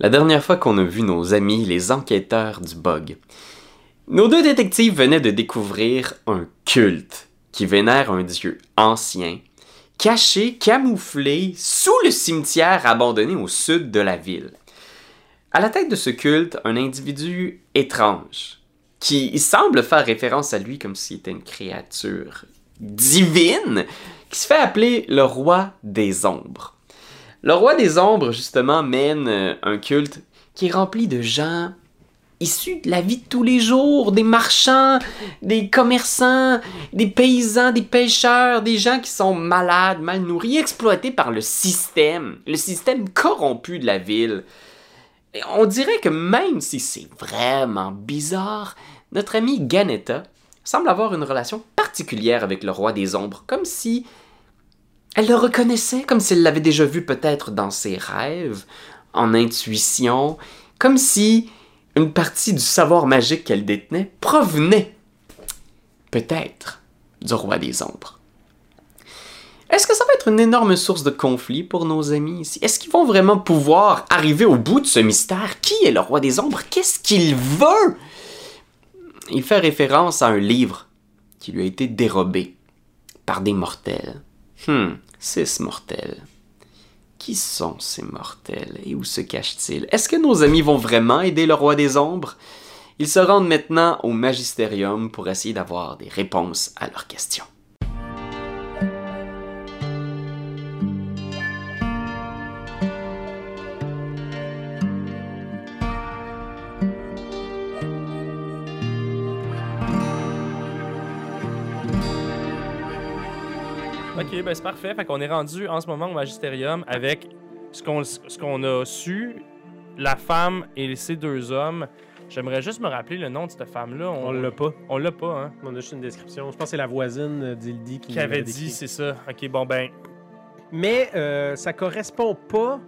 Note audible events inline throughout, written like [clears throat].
La dernière fois qu'on a vu nos amis les enquêteurs du bug, nos deux détectives venaient de découvrir un culte qui vénère un dieu ancien, caché, camouflé sous le cimetière abandonné au sud de la ville. À la tête de ce culte, un individu étrange, qui semble faire référence à lui comme s'il était une créature divine, qui se fait appeler le roi des ombres. Le roi des ombres, justement, mène euh, un culte qui est rempli de gens issus de la vie de tous les jours, des marchands, des commerçants, des paysans, des pêcheurs, des gens qui sont malades, mal nourris, exploités par le système, le système corrompu de la ville. On dirait que même si c'est vraiment bizarre, notre ami Ganetta semble avoir une relation particulière avec le roi des ombres, comme si elle le reconnaissait, comme si elle l'avait déjà vu peut-être dans ses rêves, en intuition, comme si une partie du savoir magique qu'elle détenait provenait peut-être du roi des ombres. Est-ce que ça va être une énorme source de conflit pour nos amis ici? Est-ce qu'ils vont vraiment pouvoir arriver au bout de ce mystère? Qui est le roi des ombres? Qu'est-ce qu'il veut? Il fait référence à un livre qui lui a été dérobé par des mortels. Hmm, six mortels. Qui sont ces mortels et où se cachent-ils? Est-ce que nos amis vont vraiment aider le roi des ombres? Ils se rendent maintenant au magisterium pour essayer d'avoir des réponses à leurs questions. Ben c'est parfait. Fait qu'on est rendu en ce moment au magisterium avec ce qu'on qu'on a su, la femme et ces deux hommes. J'aimerais juste me rappeler le nom de cette femme-là. On l'a pas. On l'a pas, hein. On a juste une description. Je pense que c'est la voisine d'Ildi qui, Qui avait dit, c'est ça. Ok, bon ben. Mais euh, ça correspond pas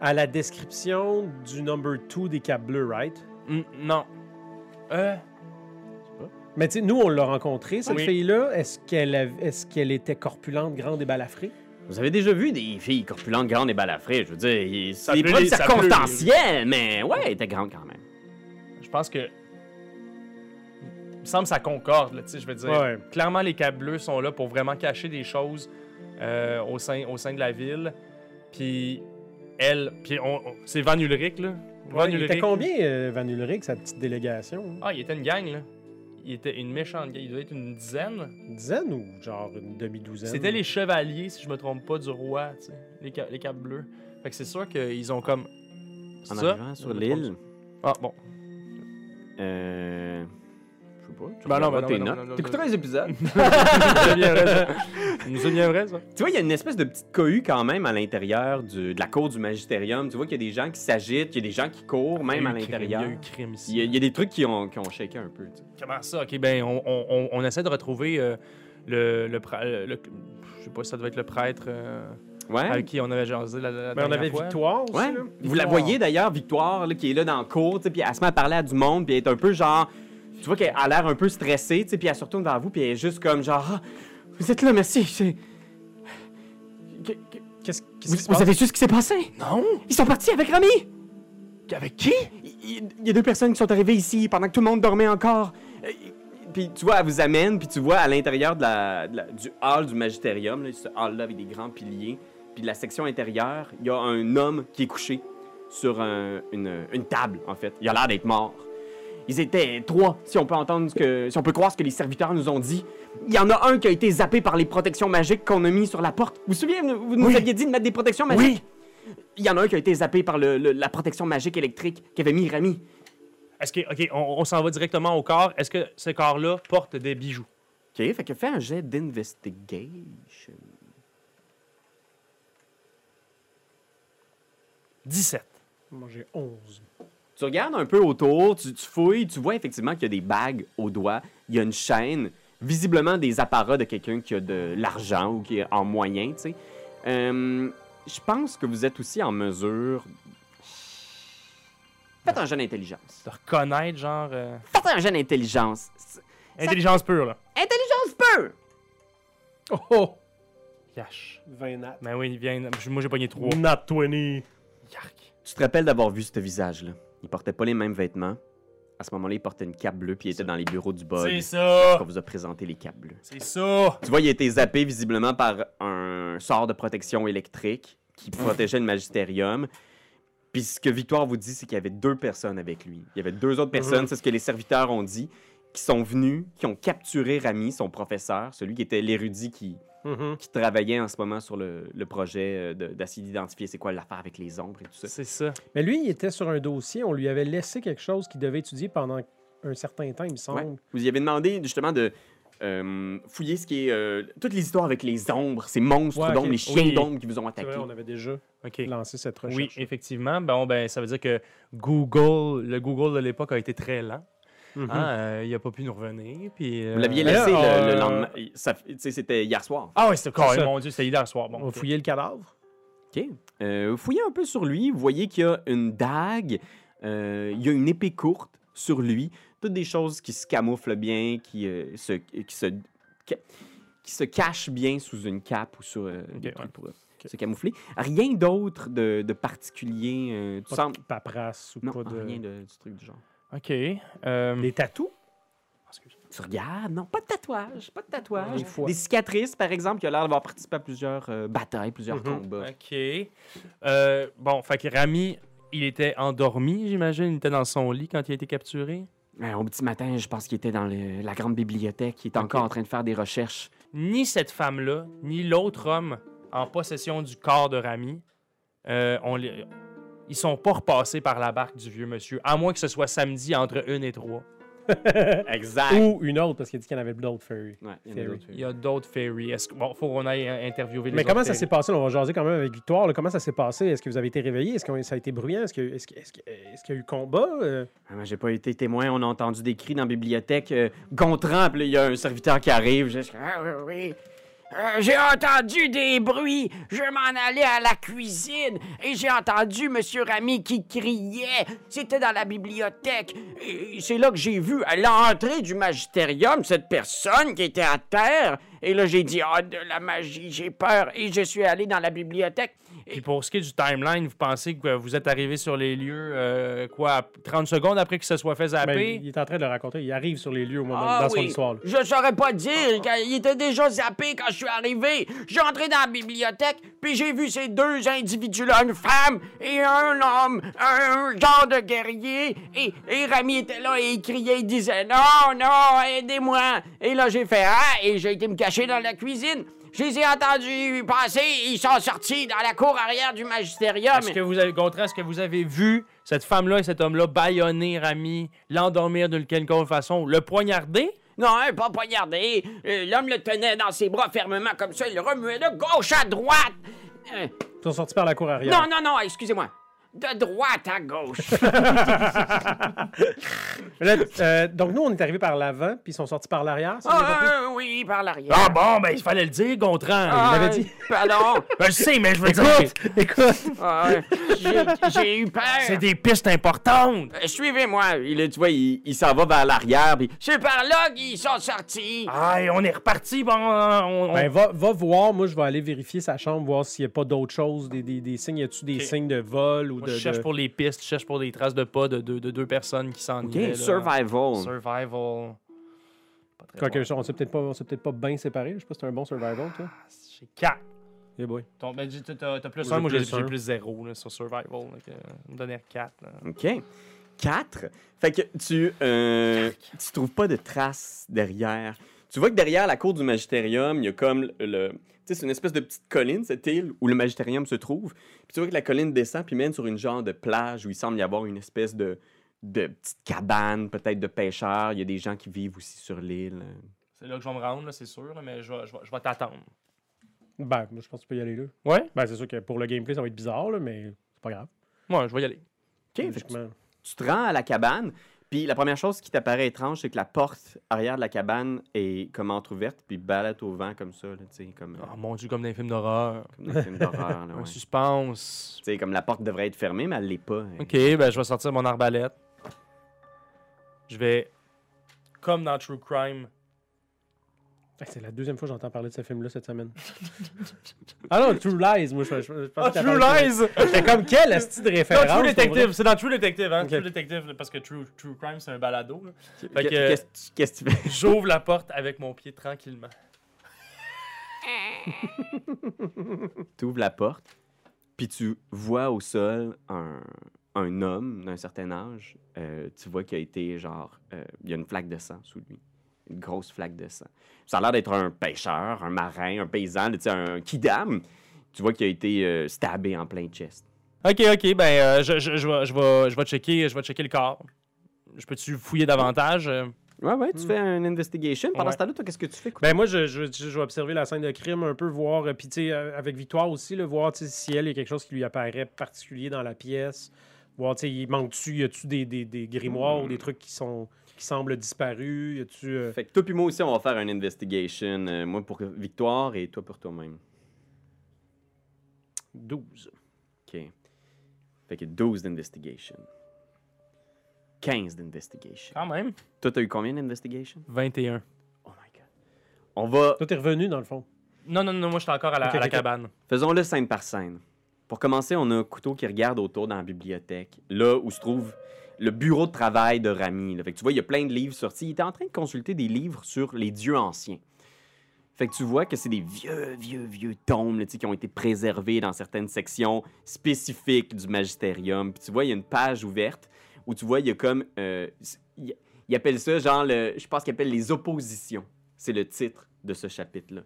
à la description du number 2 des Capes Bleus, right? mm, non. Euh. Mais tu sais, nous, on l'a rencontrée, cette Oui. fille-là. Est-ce qu'elle av- est qu'elle était corpulente, grande et balafrée? Vous avez déjà vu des filles corpulentes, grandes et balafrées, je veux dire, c'est peut circonstancielles, mais ouais, elle était grande quand même. Je pense que. Il me semble que ça concorde, là, tu sais, je veux dire. Ouais. Clairement, les câbles bleus sont là pour vraiment cacher des choses euh, au, sein, au sein de la ville. Puis elle, puis on, on- c'est Van Ulrich, là. Van Ouais, il était Ulrich. combien, euh, Van Ulrich, sa petite délégation? Ah, il était une gang, là. Il était une méchante gang. Il devait être une dizaine. Une dizaine ou genre une demi-douzaine? C'était les chevaliers, si je me trompe pas, du roi, tu sais. Les, ca- les câbles bleus. Fait que c'est sûr qu'ils ont comme. C'est En ça? arrivant sur l'île, Ah, bon. euh... Je sais pas. tu Ben non, ben tes ben notes. ben T'écouteras ben les épisodes? bien [laughs] vrai, ça. C'est bien vrai, ça. Tu vois, il y a une espèce de petite cohue quand même à l'intérieur de la cour du magistérium. Tu vois qu'il y a des gens qui s'agitent, qu'il y a des gens qui courent même Il à l'intérieur. Il y a eu crime ici. Il y, a, il y a des trucs qui ont, qui ont shaké un peu. tu sais. Comment ça? Ok, ben, on, on- on- on essaie de retrouver euh, le, le, le- le- Je sais pas si ça doit être le prêtre euh, Ouais. avec qui on avait jasé la, la Mais on dernière avait fois. Victoire aussi, Ouais. là. Vous la voyez d'ailleurs, Victoire, là, qui est là dans le cours, puis elle se met à parler à du monde, puis elle est un peu genre. Tu vois qu'elle a l'air un peu stressée, tu sais, puis elle se retourne vers vous, puis elle est juste comme genre. Ah, vous êtes là, merci. c'est- Qu'est-ce qu'est-ce qui Vous, se vous passe? avez su ce qui s'est passé? Non? Ils sont partis avec Rami! Avec qui? Il il y a deux personnes qui sont arrivées ici pendant que tout le monde dormait encore. Euh, Puis tu vois, elle vous amène, puis tu vois à l'intérieur de la, de la- du hall du magistérium, là, ce hall-là avec des grands piliers, puis de la section intérieure, il y a un homme qui est couché sur un- une, une table, en fait. Il a l'air d'être mort. Ils étaient trois, si on peut entendre ce que, si on peut croire ce que les serviteurs nous ont dit. Il y en a un qui a été zappé par les protections magiques qu'on a mis sur la porte. Vous vous souvenez, vous nous Oui. aviez dit de mettre des protections magiques? Il y en a un qui a été zappé par le- le- la protection magique électrique qu'avait mis Rami. Est-ce que. Ok, on, on s'en va directement au corps. Est-ce que ce corps-là porte des bijoux? OK, fait que fais un jet d'investigation. 17. Moi, j'ai 11. Tu regardes un peu autour, tu, tu fouilles, tu vois effectivement qu'il y a des bagues au doigt, il y a une chaîne, visiblement des apparats de quelqu'un qui a de l'argent ou qui est en moyen, tu sais. Euh, je pense que vous êtes aussi en mesure... Faites un jeu d'intelligence. De reconnaître, genre. euh, Faites un jeu d'intelligence. Intelligence pure, là. Intelligence pure! Oh oh! Yash. 20 nat. Ben oui, il vient. Moi, j'ai pogné 3. Nat 20. Yark. Tu te rappelles d'avoir vu ce visage-là? Il portait pas les mêmes vêtements. À ce moment-là, il portait une cape bleue, puis il était dans les bureaux du bug. C'est ça! On vous a présenté les capes bleues. C'est ça! Tu vois, il a été zappé visiblement par un sort de protection électrique qui protégeait le magistérium. Puis ce que Victoire vous dit, c'est qu'il y avait deux personnes avec lui. Il y avait deux autres personnes, Mhm. c'est ce que les serviteurs ont dit, qui sont venus, qui ont capturé Rami, son professeur, celui qui était l'érudit qui, Mhm. qui travaillait en ce moment sur le, le projet euh, de- d'essayer d'identifier c'est quoi l'affaire avec les ombres et tout ça. C'est ça. Mais lui, il était sur un dossier. On lui avait laissé quelque chose qu'il devait étudier pendant un certain temps, il me semble. Ouais. Vous y avez demandé justement de euh, fouiller ce qui est euh, toutes les histoires avec les ombres, ces monstres Ouais, d'ombres, les chiens Oui. d'ombres qui vous ont attaqué. vrai, on avait déjà OK. lancé cette recherche. Oui, effectivement. Bon, ben, ça veut dire que Google, le Google de l'époque a été très lent. Mhm. Hein, euh, il n'a pas pu nous revenir. Puis, euh, Vous l'aviez là, laissé le- le, euh, lendemain. C'était hier soir. Ah oui, c'était C'est carré, ça. mon Dieu, c'était hier soir. Bon, On ok. fouillait le cadavre. OK. Euh, vous fouillez un peu sur lui. Vous voyez qu'il y a une dague. euh, il y a une épée courte sur lui. Toutes des choses qui se camouflent bien, qui, euh, se, qui, se, qui, se cachent bien sous une cape ou sur euh, des Ok, trucs ouais. pour euh, se camoufler. Rien d'autre de, de particulier. euh, Pas de paperasse ou Non, pas de... rien de, du truc du genre. OK. euh, Des tatous? Tu regardes, non, pas de tatouage, pas de tatouage. Des fois. Des cicatrices, par exemple, qui a l'air d'avoir participé à plusieurs euh, batailles, plusieurs Mhm. combats. OK. Euh, bon, fait que Rami, il était endormi, j'imagine. Il était dans son lit quand il a été capturé. Euh, au petit matin, je pense qu'il était dans le- la grande bibliothèque. Il était encore en train de faire des recherches. Ni cette femme-là, ni l'autre homme en possession du corps de Rami, euh, on les- ils sont pas repassés par la barque du vieux monsieur, à moins que ce soit samedi entre une et trois. [laughs] Exact. Ou une autre, parce qu'il a dit qu'il y en avait d'autres ferries. Ouais, il y Ferry. d'autres. Il y a d'autres ferries. Est-ce que- Bon, faut qu'on aille interviewer les Mais comment ça s'est passé? là? On va jaser quand même avec Victoire. là. Comment ça s'est passé? Est-ce que vous avez été réveillé? Est-ce que ça a été bruyant? Est-ce que- est-ce que- est-ce que- est-ce qu'il y a eu combat? Euh, Ah, moi, J'ai pas été témoin. On a entendu des cris dans la bibliothèque. Euh, Gontran, puis il y a un serviteur qui arrive. Je- Ah oui, oui. Euh, j'ai entendu des bruits. Je m'en allais à la cuisine et j'ai entendu Monsieur Rami qui criait. C'était dans la bibliothèque. C'est là que j'ai vu à l'entrée du magistérium cette personne qui était à terre. Et là, j'ai dit, ah, de la magie, j'ai peur. Et je suis allé dans la bibliothèque. Puis pour ce qui est du timeline, vous pensez que vous êtes arrivé sur les lieux, euh, quoi, 30 secondes après qu'il se soit fait zapper? ben, il est en train de le raconter. Il arrive sur les lieux au moment, Ah dans son oui. histoire. là. Je saurais pas dire. Il était déjà zappé quand je suis arrivé. J'ai entré dans la bibliothèque, puis j'ai vu ces deux individus-là, une femme et un homme, un genre de guerrier. Et, et Rami était là et il criait, il disait Non, non, aidez-moi. Et là, j'ai fait Ah, et j'ai été me cacher dans la cuisine. Je les ai entendus passer, ils sont sortis dans la cour arrière du magistérium. Est-ce que vous avez, Gontran, est-ce que vous avez vu cette femme-là et cet homme-là baïonner Rami, l'endormir d'une quelconque façon, le poignarder? Non, hein, pas poignardé. Euh, L'homme le tenait dans ses bras fermement comme ça. Il le remuait de gauche à droite. Euh, Ils sont sortis par la cour arrière. non, non, non, excusez-moi. De droite à gauche. [laughs] Là, euh, donc, nous, on est arrivé par l'avant, puis ils sont sortis par l'arrière. compris? Ah, oui, par l'arrière. Ah bon, ben il fallait le dire, Gontran. Ah, l'avait dit. Pardon. Ben, [laughs] je sais, mais je veux dire, Écoute, écoute. Ah, j'ai- J'ai eu peur. c'est des pistes importantes. Euh, Suivez-moi. Là, tu vois, il, il s'en va vers l'arrière. Puis C'est par là qu'ils sont sortis. Ah, et on est reparti, bon, on, on- Ben, va, va voir. Moi, je vais aller vérifier sa chambre, voir s'il n'y a pas d'autres choses, des, des, des signes. Y a-tu des signes de vol ou Moi, de. je cherche de- pour les pistes, je cherche pour des traces de pas de, de- de deux personnes qui s'en OK, iraient, là. survival. Survival. Pas très Quoique, bon. on s'est peut-être pas, on s'est peut-être pas bien séparés. Je sais pas si c'est un bon survival, toi. J'ai 4. Yeah boy. Ton, ben, j'ai- t'as, t'as plus Moi, 1, j'ai moi j'ai, plus j'ai un. plus 0 là, sur Survival. Donc, euh, on me donner 4. OK. Quatre. Fait que tu, euh, tu trouves pas de traces derrière. Tu vois que derrière la cour du magistérium, il y a comme le. C'est une espèce de petite colline, cette île, où le magistérium se trouve. Puis tu vois que la colline descend puis mène sur une genre de plage où il semble y avoir une espèce de, de petite cabane, peut-être de pêcheurs. Il y a des gens qui vivent aussi sur l'île. C'est là que je vais me rendre, c'est sûr, là, mais je vais, je vais- je vais t'attendre. Ben, moi, je pense que tu peux y aller là. Ouais? Ben, c'est sûr que pour le gameplay, ça va être bizarre, là, mais c'est pas grave. Ouais, je vais y aller. OK, tu, tu te rends à la cabane. Puis la première chose qui t'apparaît étrange, c'est que la porte arrière de la cabane est comme entrouverte, puis balade au vent comme ça, là, comme, euh, Oh mon dieu, comme dans les films d'horreur. comme dans les films d'horreur. là, [laughs] Un suspense. Tu sais, comme la porte devrait être fermée, mais elle l'est pas. Ok, ben je vais sortir mon arbalète. Je vais, comme dans True Crime, C'est la deuxième fois que j'entends parler de ce film-là cette semaine. [laughs] ah non, True Lies, moi je, je, je pense Ah, que True Lies! J'étais comme quel asti [laughs] de Non, référence. True? Detective, c'est dans True Detective, hein? True Detective, parce que True, True Crime, c'est un balado. là. Fait que- Qu'est-ce que tu fais? J'ouvre la porte avec mon pied tranquillement. [laughs] Tu ouvres la porte, puis tu vois au sol un, un homme d'un certain âge. Euh, tu vois qu'il a été genre. euh, il y a une flaque de sang sous lui. Une grosse flaque de sang. Ça a l'air d'être un pêcheur, un marin, un paysan, tu sais, un kidam. Tu vois qu'il a été euh, stabé en plein chest. Ok, ok, ben euh, je, je, je, vais, je, vais, je, vais checker, je vais checker le corps. Je peux-tu fouiller davantage? euh? Ouais, ouais, tu fais un investigation. Pendant Ouais. ce temps-là, toi, qu'est-ce que tu fais? Ben moi, je, je, je vais observer la scène de crime un peu, voir, puis tu sais, avec Victoire aussi, là, voir si elle, il y a quelque chose qui lui apparaît particulier dans la pièce. Voir, tu sais, il manque-tu, y a-tu des, des, des grimoires ou des trucs qui sont qui? Y a-tu... euh, Fait que toi puis moi aussi, on va faire un investigation. euh, moi pour Victoire et toi pour toi-même. 12. OK. Fait que 12 d'investigation. 15 d'investigation. Quand même. Toi, t'as eu combien d'investigation? 21. Oh my god. On va. Toi, t'es revenu, dans le fond. Non, non, non, moi, j'étais encore à la, Ok, à la cabane. Faisons-le scène par scène. Pour commencer, on a un couteau qui regarde autour dans la bibliothèque, là où se trouve le bureau de travail de Rami. tu vois, il y a plein de livres sortis. Il était en train de consulter des livres sur les dieux anciens. Fait que tu vois que c'est des vieux, vieux, vieux tomes là, qui ont été préservés dans certaines sections spécifiques du magistérium. Puis tu vois, il y a une page ouverte où tu vois, il y a comme. euh, il, appelle ça genre, je pense qu'il appelle les oppositions. C'est le titre de ce chapitre-là.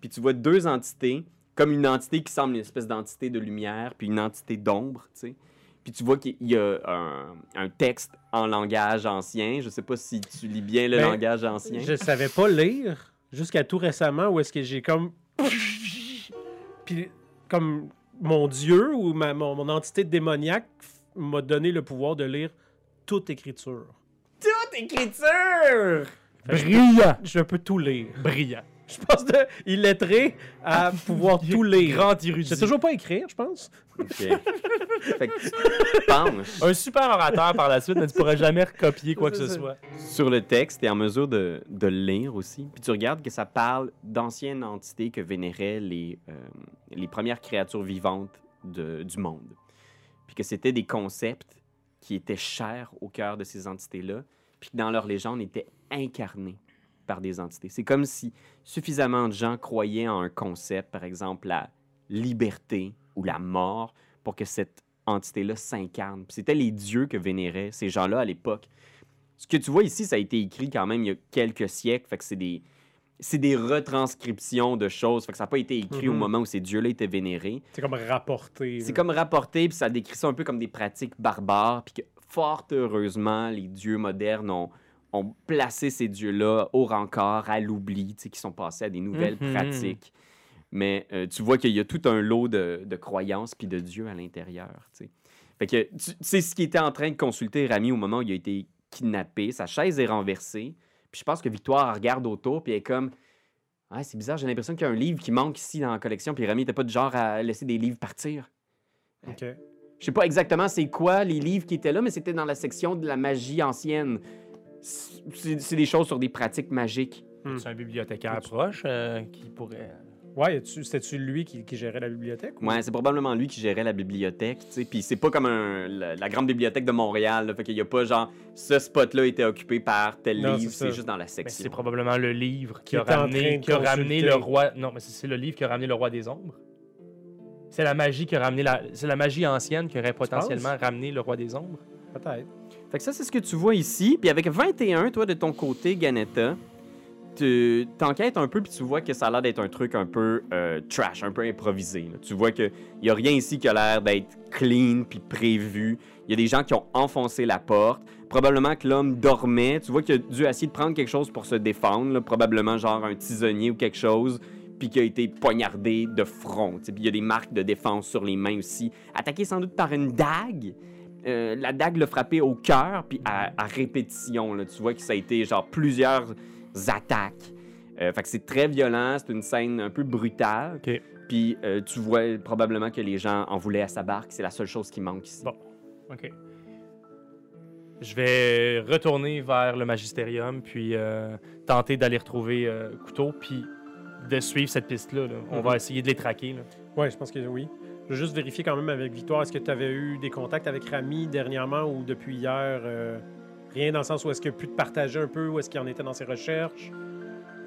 Puis tu vois deux entités, comme une entité qui semble une espèce d'entité de lumière, puis une entité d'ombre, tu sais. Puis tu vois qu'il y a un, un texte en langage ancien. Je sais pas si tu lis bien le Ben, langage ancien. Je savais pas lire jusqu'à tout récemment où est-ce que j'ai comme. [laughs] Puis, comme mon dieu ou ma, mon, mon entité démoniaque m'a donné le pouvoir de lire toute écriture. Toute écriture! Brillant! Je peux tout lire. Brillant. [laughs] Je pense de illettré à pouvoir [laughs] tout lire. Grand érudit. sais toujours pas écrire, je pense. OK. fait que tu penches Un super orateur par la suite, mais tu pourras jamais recopier quoi que ce C'est soit. sur le texte et en mesure de, de le lire aussi. Puis tu regardes que ça parle d'anciennes entités que vénéraient les, euh, les premières créatures vivantes de- du monde. Puis que c'était des concepts qui étaient chers au cœur de ces entités-là, puis que dans leur légende étaient incarnés par des entités. C'est comme si suffisamment de gens croyaient en un concept, par exemple la liberté ou la mort, pour que cette entité-là s'incarne. C'était les dieux que vénéraient ces gens-là à l'époque. Ce que tu vois ici, ça a été écrit quand même il y a quelques siècles, fait que c'est des c'est des retranscriptions de choses, fait que ça n'a pas été écrit au Mhm. moment où ces dieux-là étaient vénérés. C'est comme rapporté. C'est comme rapporté, puis ça décrit ça un peu comme des pratiques barbares, puis que fort heureusement, les dieux modernes ont, ont placé ces dieux-là au rencard, à l'oubli, qui sont passés à des nouvelles Mhm. pratiques. Mais euh, tu vois qu'il y a tout un lot de, de croyances puis de dieux à l'intérieur, tu sais. Fait que tu tu sais ce qui était en train de consulter Rami au moment où il a été kidnappé, sa chaise est renversée, puis je pense que Victoire regarde autour, puis elle est comme... Ah, c'est bizarre, j'ai l'impression qu'il y a un livre qui manque ici dans la collection, puis Rami n'était pas du genre à laisser des livres partir. Ok. Je sais pas exactement c'est quoi les livres qui étaient là, mais c'était dans la section de la magie ancienne. C'est des choses sur des pratiques magiques. C'est un bibliothécaire proche euh, qui pourrait. Ouais, c'était-tu lui qui, qui gérait la bibliothèque? ou- Ouais, c'est probablement lui qui gérait la bibliothèque, tu sais. Puis c'est pas comme un- la, la grande bibliothèque de Montréal, là, fait qu'il y a pas genre ce spot-là était occupé par tel Non, livre, c'est juste dans la section. c'est probablement le livre qui, Qui a ramené, qui a ramené le roi. Non, mais c'est c'est le livre qui a ramené le roi des ombres. C'est la magie qui a ramené la. C'est la magie ancienne qui aurait potentiellement ramené le roi des ombres. Peut-être. Fait que ça, c'est ce que tu vois ici. Puis avec 21, toi, de ton côté, Ganetta, tu t'enquêtes un peu, puis tu vois que ça a l'air d'être un truc un peu euh, trash, un peu improvisé. Tu vois qu'il n'y a rien ici qui a l'air d'être clean puis prévu. Il y a des gens qui ont enfoncé la porte. Probablement que l'homme dormait. Tu vois qu'il a dû essayer de prendre quelque chose pour se défendre. Probablement genre un tisonnier ou quelque chose. Puis qui a été poignardé de front. Puis il y a des marques de défense sur les mains aussi. Attaqué sans doute par une dague. Euh, la dague l'a frappé au cœur, puis à, à répétition. Là, tu vois que ça a été genre plusieurs attaques. Euh, fait que c'est très violent, c'est une scène un peu brutale. Puis euh, tu vois probablement que les gens en voulaient à sa barque, c'est la seule chose qui manque ici. Bon. OK. je vais retourner vers le magistérium, puis euh, tenter d'aller retrouver euh, Couteau, puis de suivre cette piste-là. là. On Mhm. va essayer de les traquer. là. Ouais, je pense que oui. Je veux juste vérifier quand même avec Victoire, est-ce que tu avais eu des contacts avec Rami dernièrement ou depuis hier? euh, rien dans le sens où est-ce qu'il a pu te partager un peu, où est-ce qu'il en était dans ses recherches?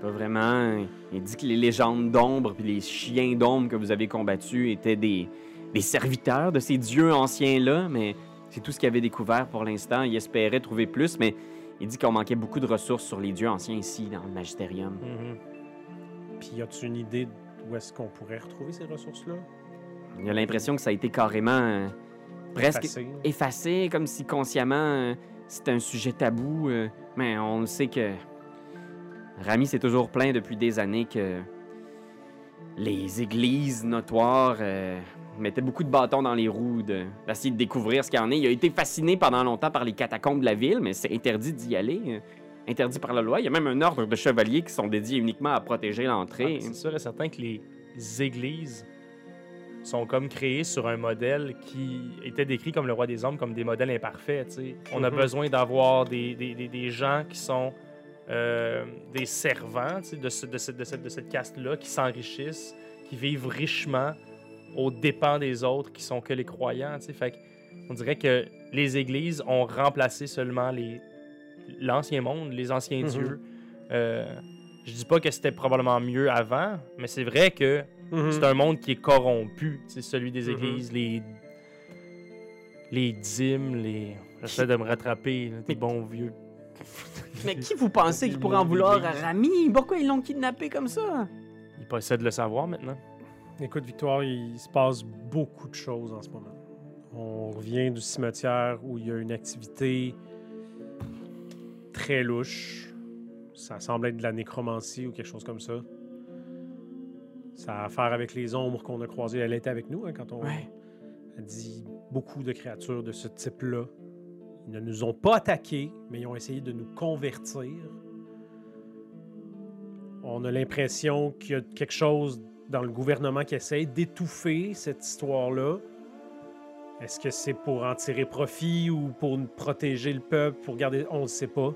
Pas vraiment. Il dit que les légendes d'ombre puis les chiens d'ombre que vous avez combattus étaient des, des serviteurs de ces dieux anciens-là, mais c'est tout ce qu'il avait découvert pour l'instant. Il espérait trouver plus, mais il dit qu'on manquait beaucoup de ressources sur les dieux anciens ici, dans le Magistérium. Mhm. Puis as-tu une idée d'où est-ce qu'on pourrait retrouver ces ressources-là? Il a l'impression que ça a été carrément euh, presque effacé, comme si consciemment euh, c'était un sujet tabou. euh, mais on le sait que Rami s'est toujours plaint depuis des années que les églises notoires mettaient beaucoup de bâtons dans les roues de- d'essayer de, découvrir ce qu'il y en est. Il a été fasciné pendant longtemps par les catacombes de la ville, mais c'est interdit d'y aller. interdit par la loi. Il y a même un ordre de chevaliers qui sont dédiés uniquement à protéger Ah, l'entrée. c'est sûr et certain que les églises sont comme créées sur un modèle qui était décrit comme le roi des hommes, comme des modèles imparfaits. tu sais. On a Mhm. besoin d'avoir des, des- des- des gens qui sont euh, des servants de, ce- de cette, de cette- de cette caste-là, qui s'enrichissent, qui vivent richement aux dépens des autres, qui sont que les croyants. Fait on dirait que les églises ont remplacé seulement les l'ancien monde, les anciens Mhm. dieux. Euh, je dis pas que c'était probablement mieux avant, mais c'est vrai que Mhm. c'est un monde qui est corrompu. C'est celui des Mhm. églises, les les dîmes, les. J'essaie de me rattraper, là, des bons vieux. [laughs] Mais qui vous pensez qui pourrait en vouloir à Rami? Pourquoi ils l'ont kidnappé comme ça? Ils possèdent le savoir maintenant. Écoute, Victoire, il se passe beaucoup de choses en ce moment. On revient du cimetière où il y a une activité très louche. Ça semble être de la nécromancie ou quelque chose comme ça. Ça a à faire avec les ombres qu'on a croisées. Elle était avec nous hein, quand on Ouais. a dit beaucoup de créatures de ce type-là. Ils ne nous ont pas attaqués, mais ils ont essayé de nous convertir. On a l'impression qu'il y a quelque chose dans le gouvernement qui essaye d'étouffer cette histoire-là. Est-ce que c'est pour en tirer profit ou pour protéger le peuple, pour garder... On ne sait pas.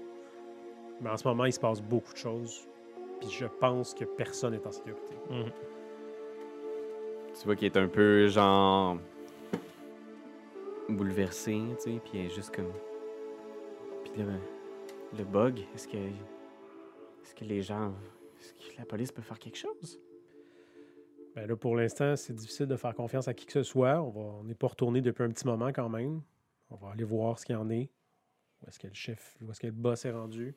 Mais en ce moment, il se passe beaucoup de choses. Puis je pense que personne n'est en sécurité. Tu vois qu'il est un peu genre bouleversé, tu sais, puis juste comme. Puis là, le bug, est-ce que est-ce que les gens, est-ce que la police peut faire quelque chose? Ben là, pour l'instant, c'est difficile de faire confiance à qui que ce soit. On va, on n'est pas retourné depuis un petit moment quand même. On va aller voir ce qu'il y en est. Où est-ce que le chef, où est-ce que le boss est rendu.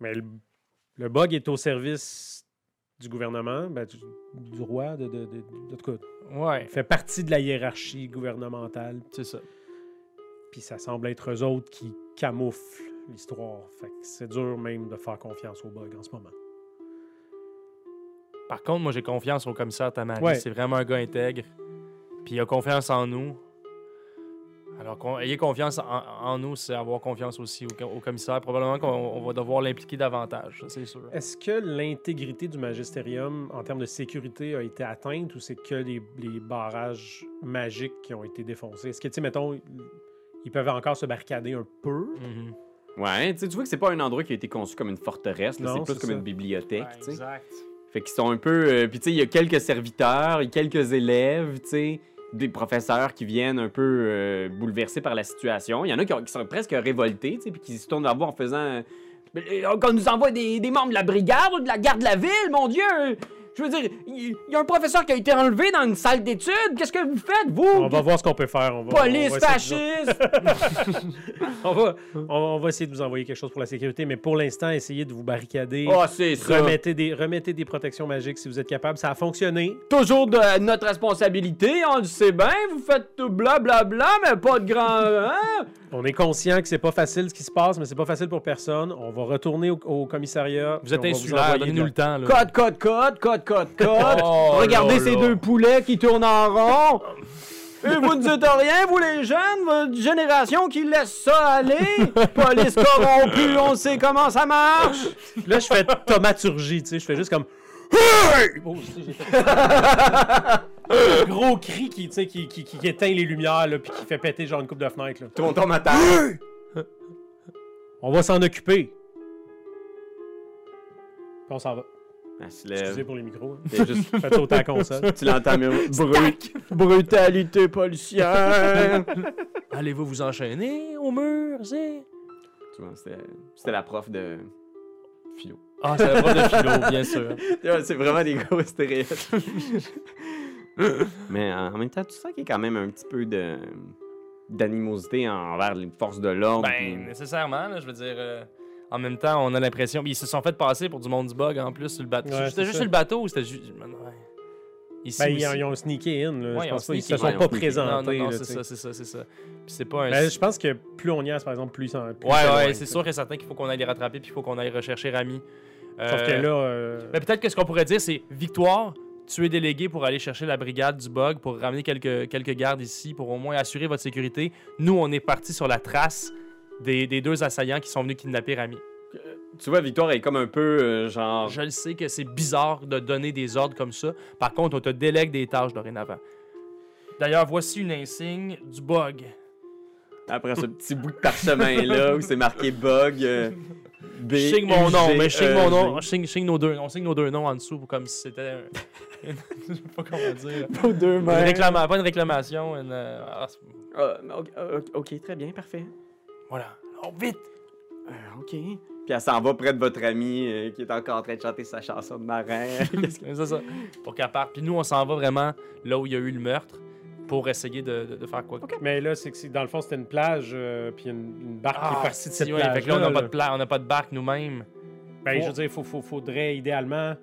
Mais le, le bug est au service du gouvernement, ben, du, du roi, de, de, de, Ouais, il fait partie de la hiérarchie gouvernementale. c'est ça. Puis ça semble être eux autres qui camouflent l'histoire. Fait que c'est dur même de faire confiance au bug en ce moment. Par contre, moi, j'ai confiance au commissaire Tamari. Ouais. C'est vraiment un gars intègre. Puis il a confiance en nous. Alors, ayez confiance en, en nous, c'est avoir confiance aussi au, au commissaire. Probablement qu'on on va devoir l'impliquer davantage, c'est sûr. Est-ce que l'intégrité du magistérium en termes de sécurité a été atteinte ou c'est que les, les barrages magiques qui ont été défoncés? Est-ce que, tu sais, mettons, ils peuvent encore se barricader un peu? Mhm. Ouais, tu sais, tu vois que c'est pas un endroit qui a été conçu comme une forteresse, c'est plus comme ça. une bibliothèque, tu sais. exact. Fait qu'ils sont un peu. euh, Puis tu sais, il y a quelques serviteurs, il y a quelques élèves, tu sais, des professeurs qui viennent un peu euh, bouleversés par la situation. Il y en a qui, ont- qui sont presque révoltés, puis qui se tournent vers vous en faisant. euh, Mais, euh, Qu'on nous envoie des membres de la brigade ou de la garde de la ville, mon Dieu! Je veux dire, il y, a un professeur qui a été enlevé dans une salle d'études. Qu'est-ce que vous faites, vous? On va voir ce qu'on peut faire. On va, Police on va fasciste! [laughs] on, va, on, va essayer de vous envoyer quelque chose pour la sécurité, mais pour l'instant, essayez de vous barricader. oh, c'est ça! Remettez des, remettez des protections magiques si vous êtes capable. Ça a fonctionné. Toujours de notre responsabilité, on le sait bien, vous faites tout blablabla, mais pas de grand. Hein? On est conscient que c'est pas facile ce qui se passe, mais c'est pas facile pour personne. On va retourner au, au commissariat. Vous êtes insulaire, donnez-nous le temps. Là. Code, code, code, code, Oh Regardez là ces là. deux poulets qui tournent en rond. [laughs] Et vous ne dites rien, vous les jeunes, votre génération qui laisse ça aller. [laughs] Police corrompue, on sait comment ça marche. Là, je fais thaumaturgie, tu sais. Je fais juste comme. Oh, un gros cri qui, tu sais, qui, qui, qui éteint les lumières, là, puis qui fait péter genre une coupe de fenêtre. Là. Tout le monde tombe à terre. On va s'en occuper. Puis on s'en va. Elle se Excusez pour les micros. hein. C'est juste- [laughs] Faites sauter la console. tu l'entends, mais [laughs] brut- brutalité policière. [laughs] Allez-vous vous enchaîner au mur, c'est... Tu vois, c'était c'était la prof de philo. Ah, c'est la prof de philo, bien sûr. Ouais, C'est vraiment des gros stéréotypes. Mais en même temps, tu sens qu'il y a quand même un petit peu de d'animosité envers les forces de l'ordre. Ben, nécessairement, là, je veux dire... euh, en même temps, on a l'impression... Ils se sont fait passer pour du monde du bug, en plus, sur le bateau. Ouais, c'était juste sur le bateau ou c'était juste... Ici Ben, ils, ont, ils ont sneaké in. Là. Ouais, je ils pense ont pas, ils sneaké se sont pas ont Non, non, présentés. non, c'est ça, c'est ça, c'est ça. C'est pas un... Ben, je pense que plus on y est, par exemple, plus ça. Ouais, ouais, c'est sûr et certain qu'il faut qu'on aille les rattraper puis il faut qu'on aille rechercher Rami. sais. Sauf que Euh, là. euh, Mais peut-être que ce qu'on pourrait dire, c'est Victoire, tu es délégué pour aller chercher la brigade du bug, pour ramener quelques, quelques gardes ici, pour au moins assurer votre sécurité. Nous, on est parti sur la trace des, des deux assaillants qui sont venus kidnapper Rami. Tu vois, Victoire est comme un peu euh, genre. Je le sais que c'est bizarre de donner des ordres comme ça. Par contre, on te délègue des tâches dorénavant. D'ailleurs, voici une insigne du bug. Après ce petit bout de parchemin-là où c'est marqué bug. euh, B. Je signe mon nom, mais je signe mon nom. U, G, Je signe, je signe nos deux. On signe nos deux noms en dessous comme si c'était. un- [laughs] je sais pas comment dire. Vos deux Une mains. réclama- pas une réclamation, une. euh, ah, Ah, ok, très bien, parfait. Voilà. Oh, vite! Euh, ok. Puis elle s'en va près de votre ami euh, qui est encore en train de chanter sa chanson de marin. [laughs] Qu'est-ce que- C'est ça. Pour qu'elle parte. Puis nous, on s'en va vraiment là où il y a eu le meurtre pour essayer de, de- de faire quoi. Mais là, c'est que dans le fond, c'était une plage, euh, puis une, une barque qui est partie de cette Ah, si, ouais, plage. fait que là, on n'a pas, de pla- on n'a pas de barque nous-mêmes. Ben, je veux dire, il faut, faut- faudrait idéalement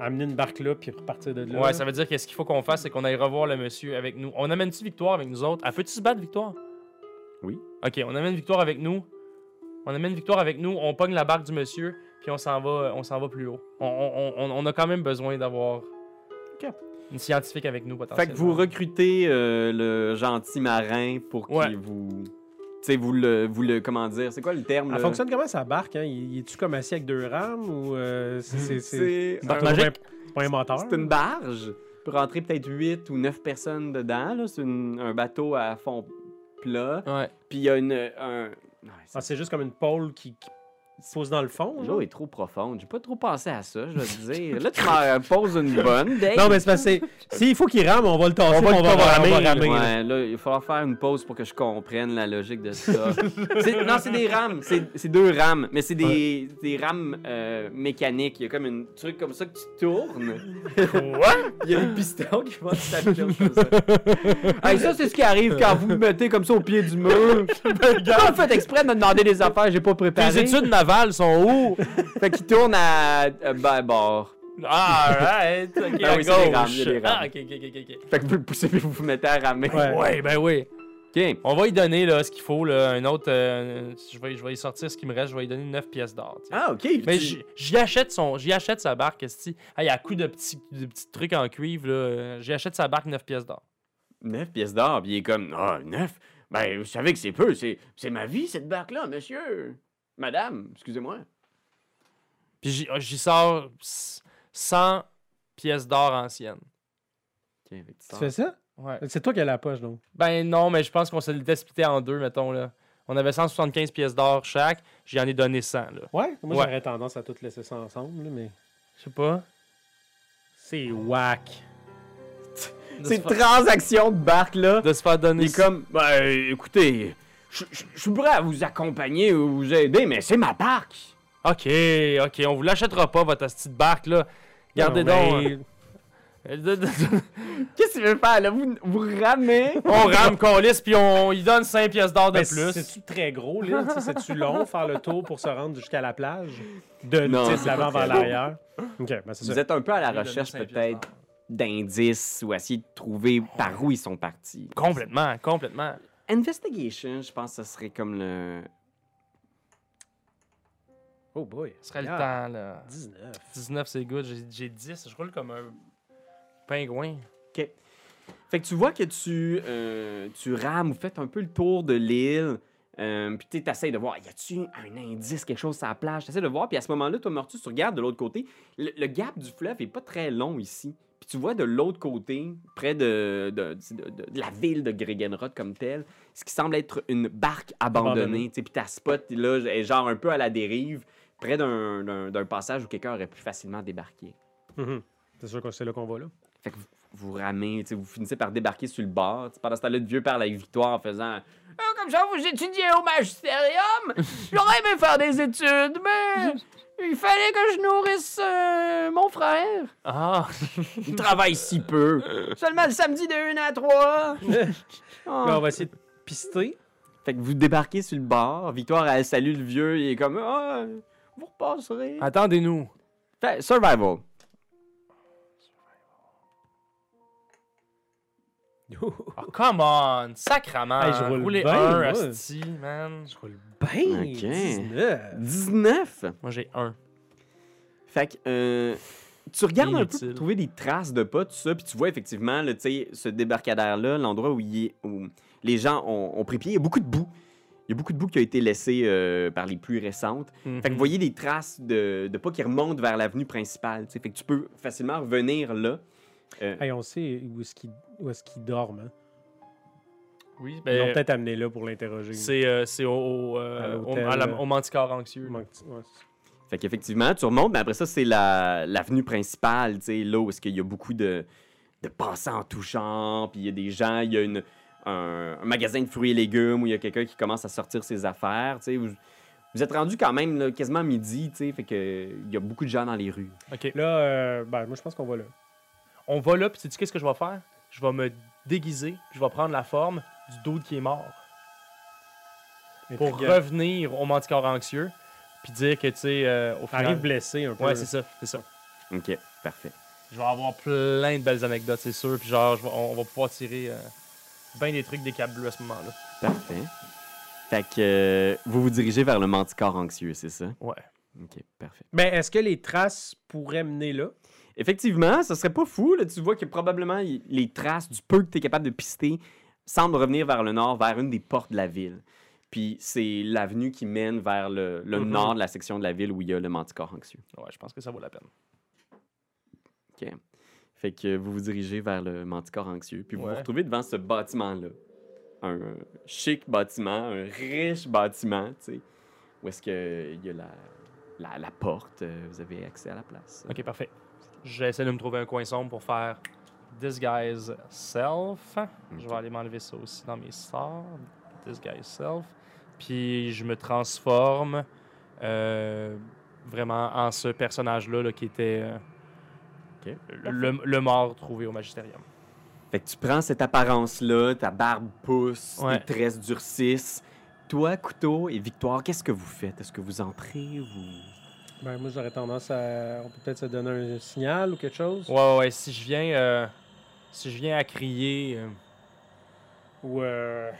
amener une barque là, puis repartir de là. Ouais, ça veut dire que ce qu'il faut qu'on fasse, c'est qu'on aille revoir le monsieur avec nous. On amène-tu Victoire avec nous autres? Elle peut-tu se battre, Victoire? Oui. Ok, on amène Victoire avec nous. On amène Victoire avec nous, on pogne la barque du monsieur, puis on s'en va, on s'en va plus haut. On, on- on- on a quand même besoin d'avoir une scientifique avec nous, Fait potentiellement. que vous recrutez euh, le gentil marin pour qu'il Ouais. vous. Tu sais, vous le, vous le. Comment dire C'est quoi le terme Elle là? fonctionne comment sa barque? Hein? Il, est-tu comme assis avec deux rames ou euh, c'est- Barque magique? Pas un moteur? C'est une barge. Peut rentrer peut-être 8 ou 9 personnes dedans. C'est un bateau à fond plat. Ouais. Puis il y a une. Un... Ouais, Ah, c'est juste comme une pôle qui, qui pose dans le fond. L'eau est trop profonde. J'ai pas trop pensé à ça, je vais te dire. Là, tu m'en poses une bonne, [laughs] Dave. Non, mais c'est parce que s'il faut qu'il rame, on va le tasser, On va puis le- on va, on va- ramer. on va ramer. Ouais, là, il va falloir faire une pause pour que je comprenne la logique de ça. [laughs] Non, c'est des rames. C'est deux rames, mais c'est des, des rames euh, mécaniques. Il y a comme un truc comme ça que tu tournes. [laughs] Quoi? Il y a des pistons qui vont s'appuyer comme ça. Hey, ça, c'est ce qui arrive quand vous me mettez comme ça au pied du mur. Vous faites exprès de me demander des affaires j'ai pas préparées? Les études navales sont où? [laughs] Fait qu'il tourne à, à bas bord. [laughs] Ah, right. Ok, Ah à oui, c'est des rames, des rames. Ah, ok, ok, ok, ok. Fait que vous le poussez puis vous vous mettez à ramer. Ouais. Ouais, ben oui. OK. On va y donner là, ce qu'il faut, là, un autre. euh, je, vais, je vais y sortir ce qui me reste, je vais y donner 9 pièces d'or. tu sais. Ah, OK. Mais Tu- j'y- j'y achète, son, j'y achète sa barque, esti. Il y a un coup de petits, de petits trucs en cuivre, là. euh, J'y achète sa barque 9 pièces d'or. 9 pièces d'or, puis il est comme Ah, 9 Ben, vous savez que c'est peu, c'est c'est ma vie, cette barque-là, monsieur. Madame, excusez-moi. Puis j'y, j'y sors s- 100 pièces d'or anciennes. Ok, fait que tu fais ça? Ouais. C'est toi qui as la poche, donc. Ben non, mais je pense qu'on se l'était splitté en deux, mettons, là. On avait 175 pièces d'or chaque, j'y en ai donné 100, là. Ouais? Moi, Ouais. j'aurais tendance à tout laisser ça ensemble, là, mais. Je sais pas. C'est whack. Ces transactions de barque-là, de se faire donner est comme Ben, écoutez, je je- je suis prêt à vous accompagner ou vous aider, mais c'est ma barque. Ok, ok, on vous l'achètera pas, votre petite barque, là. Gardez Non, donc. mais- euh, [laughs] Qu'est-ce qu'il veut faire, là? Vous, vous ramez? on rame Colis, puis on y donne 5 pièces d'or de plus. C'est-tu très gros, sais, C'est-tu long, faire le tour pour se rendre jusqu'à la plage? De, Non, de l'avant vers l'arrière? OK, ben c'est Vous ça. êtes un peu à la recherche, peut-être, d'indices ou essayer de trouver par où ils sont partis. Complètement, complètement. Investigation, je pense que ce serait comme le. Oh boy. Ce serait le Ah, temps, là. 19. 19, c'est good. J'ai- J'ai 10. Je roule comme un pingouin. Fait que tu vois que tu, euh, tu rames ou faites un peu le tour de l'île. Euh, puis tu essaies de voir, y a-tu un indice, quelque chose sur la plage? Tu essaies de voir, puis à ce moment-là, toi, Mortus, tu regardes de l'autre côté. Le, le gap du fleuve est pas très long ici. Puis tu vois de l'autre côté, près de, de, de- de- de la ville de Gregenrod comme telle, ce qui semble être une barque abandonnée. Puis ta spot, là, est genre un peu à la dérive, près d'un- passage où quelqu'un aurait pu facilement débarquer. Mhm. C'est sûr que c'est là qu'on va là. Fait que vous, vous ramez, vous finissez par débarquer sur le bord. Pendant ce temps-là, le vieux parle avec Victoire en faisant Ah, comme ça, vous étudiez au magistérium? [laughs] J'aurais aimé faire des études, mais il fallait que je nourrisse euh, mon frère. Ah, [laughs] Il travaille si peu. Seulement le samedi de 1 à 3. Là, [laughs] on va essayer de pister. Fait que vous débarquez sur le bord. Victoire, elle salue le vieux. Il est comme Ah, vous repasserez. attendez-nous. Survival. Oh, come on! Sacrament! Hey, je roule Roulez bien, un, moi. asti, man. Je roule bien. Ok. 19. 19. Moi, j'ai un. Fait que euh, tu regardes un peu pour trouver des traces de pas, tout ça, puis tu vois effectivement sais, ce débarcadère-là, l'endroit où, il est- où les gens ont, ont pris pied. Il y a beaucoup de boue. Il y a beaucoup de boue qui a été laissée euh, par les plus récentes. Fait que Mhm. vous voyez des traces de, de pas qui remontent vers l'avenue principale. Fait que tu peux facilement revenir là. Euh, Hey, on sait où est-ce qu'ils où est-ce qu'ils dorment. Hein? Oui, Ils l'ont ben, peut-être amené là pour l'interroger. c'est euh, c'est au, au, euh, À au, l'hôtel, à la- euh, au Manticore anxieux. Manque- ouais, Fait qu'effectivement, tu remontes, mais après ça, c'est la- l'avenue principale, tu sais, là où est-ce qu'il y a beaucoup de, de passants touchants, puis il y a des gens, il y a une, un, un magasin de fruits et légumes où il y a quelqu'un qui commence à sortir ses affaires, tu sais. Vous, vous êtes rendu quand même là, quasiment midi, tu sais, fait que il y a beaucoup de gens dans les rues. OK. Là, euh, ben, moi, je pense qu'on va là. On va là, puis sais-tu qu'est-ce que je vais faire? Je vais me déguiser, puis je vais prendre la forme du dude qui est mort pour Intriguant. revenir au Manticore anxieux, puis dire que, tu sais, euh, au final... Arrive blessé un peu. Ouais, c'est ça, c'est ça. OK, parfait. Je vais avoir plein de belles anecdotes, c'est sûr, puis genre, je vais- on, on va pouvoir tirer euh, bien des trucs des câbles bleus à ce moment-là. Parfait. Fait que euh, vous vous dirigez vers le manticore anxieux, c'est ça? Ouais. OK, parfait. Ben, est-ce que les traces pourraient mener là? Effectivement, ça serait pas fou. Là. Tu vois que probablement les traces du peu que tu es capable de pister semblent revenir vers le nord, vers une des portes de la ville. Puis c'est l'avenue qui mène vers le, le Mhm. nord de la section de la ville où il y a le manticore anxieux. Ouais, je pense que ça vaut la peine. OK. Fait que vous vous dirigez vers le manticore anxieux. Puis vous vous retrouvez devant ce bâtiment-là. Un chic bâtiment, un riche bâtiment, tu sais. Où est-ce qu'il y a la, la, la porte, euh, vous avez accès à la place. Ok, parfait. J'essaie de me trouver un coin sombre pour faire Disguise Self. Je vais aller m'enlever ça aussi dans mes sorts. Disguise Self. Puis je me transforme euh, vraiment en ce personnage-là là, qui était euh, le, le mort trouvé au Magistérium. Fait que tu prends cette apparence-là, ta barbe pousse, Ouais. tes tresses durcissent. Toi, Couteau et Victoire, qu'est-ce que vous faites? Est-ce que vous entrez ou... Ben, moi, j'aurais tendance à. On peut peut-être se donner un signal ou quelque chose. Ouais, ouais, si je viens, euh, si je viens à crier, euh, Ou. euh,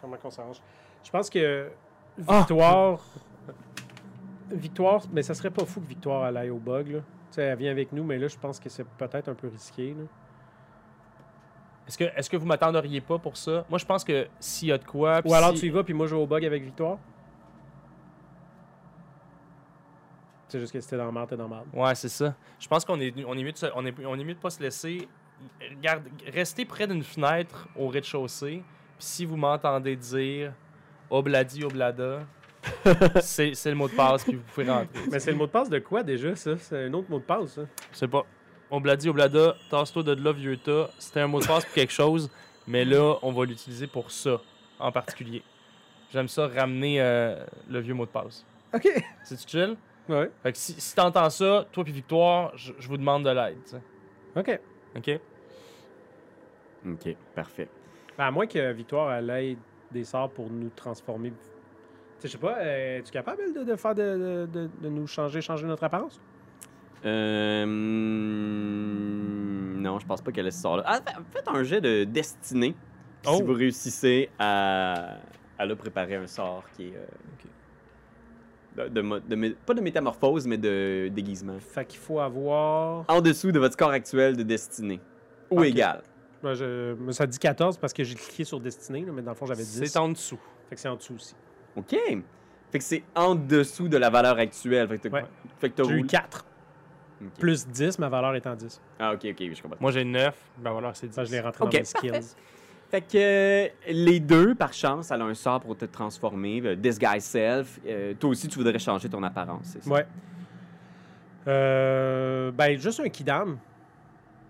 Comment qu'on s'arrange? Je pense que. Victoire. Victoire, mais ça serait pas fou que Victoire aille au bug, là. Tu sais, elle vient avec nous, mais là, je pense que c'est peut-être un peu risqué, là. est-ce que, est-ce que vous m'attendriez pas pour ça? Moi, je pense que s'il y a de quoi. Ou alors si- tu y vas, puis moi, je vais au bug avec Victoire. C'est juste que c'était dans le marde, t'es dans le marde. Ouais, c'est ça. Je pense qu'on est, on est mieux de se- on est, on est mieux de pas se laisser. Regarde, restez près d'une fenêtre au rez-de-chaussée. Puis si vous m'entendez dire Obladi Oblada, [laughs] c'est, c'est le mot de passe puis vous pouvez rentrer. Mais c'est le mot de passe de quoi déjà, ça? C'est un autre mot de passe, ça. Je sais pas. Obladi Oblada, tasse-toi de là, vieux tas. C'était un mot de passe pour quelque chose, mais là, on va l'utiliser pour ça en particulier. J'aime ça ramener euh, le vieux mot de passe. Ok. C'est-tu chill? Ouais. Fait que si, si t'entends ça, toi puis Victoire, je, je vous demande de l'aide. Ok. OK? OK, parfait. Ben, à moins que Victoire elle ait des sorts pour nous transformer. Tu sais, je sais pas, euh, es-tu capable de, de faire de, de- de- de nous changer, changer notre apparence? Euh, non, je pense pas qu'elle ait ce sort-là. Ah, fa- faites un jet de destinée. Oh. Si vous réussissez à, à là, préparer un sort qui est... euh, de, de pas de métamorphose, mais de déguisement. Fait qu'il faut avoir. En dessous de votre score actuel de destinée. Ou Ok. égal. Ben, je... Ça dit 14 parce que j'ai cliqué sur Destinée, mais dans le fond, j'avais 10. C'est en dessous. Fait que c'est en dessous aussi. OK. Fait que c'est en dessous de la valeur actuelle. Fait que t'as Ouais. fait que t'as J'ai eu roulé- 4. Ok. Plus 10, ma valeur étant 10. Ah, OK, OK, je comprends. Moi, j'ai 9. Ben voilà, c'est 10. Ça, je l'ai rentré Ok, dans mes skills. Fait que euh, les deux, par chance, elle a un sort pour te transformer. euh, Disguise Self. Euh, toi aussi, tu voudrais changer ton apparence, c'est ça? Ouais. Euh, ben, juste un kidam.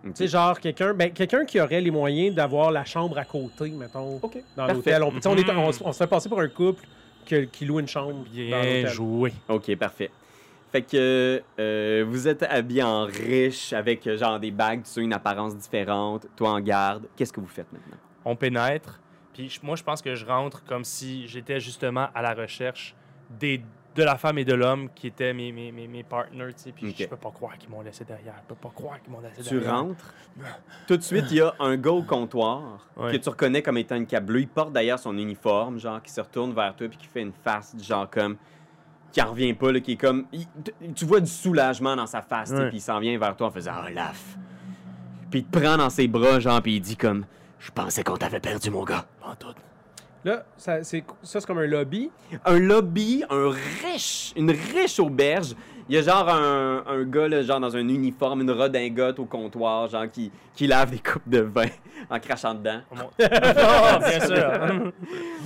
Ok. Tu sais, genre quelqu'un ben, quelqu'un qui aurait les moyens d'avoir la chambre à côté, mettons, OK. dans parfait. l'hôtel. On, est- Mhm. on se- on se fait passer pour un couple que- qui loue une chambre dans Bien l'hôtel. joué. OK, parfait. Fait que euh, vous êtes habillé en riche avec euh, genre des bagues, tu sais, une apparence différente, toi en garde. Qu'est-ce que vous faites maintenant? On pénètre. Puis moi, je pense que je rentre comme si j'étais justement à la recherche des, de la femme et de l'homme qui étaient mes, mes, mes, mes partners. tu. Puis je peux pas croire qu'ils m'ont laissé derrière. Je peux pas croire qu'ils m'ont laissé Tu derrière. rentres. Tout de suite, il y a un gars au comptoir que tu reconnais comme étant une bleue. Il porte d'ailleurs son uniforme, genre, qui se retourne vers toi puis qui fait une face, genre, comme. qui en revient pas, là, qui est comme. il- tu vois du soulagement dans sa face, tu puis il s'en vient vers toi en faisant Olaf. Puis il te prend dans ses bras, genre, puis il dit comme. Je pensais qu'on t'avait perdu, mon gars. Tout. Là, ça, c'est, ça, c'est comme un lobby. un lobby, un riche, une riche auberge. Il y a genre un, un gars, là, genre dans un uniforme, une redingote au comptoir, genre qui, qui lave des coupes de vin en crachant dedans. Oh, [laughs] Oh, bien sûr.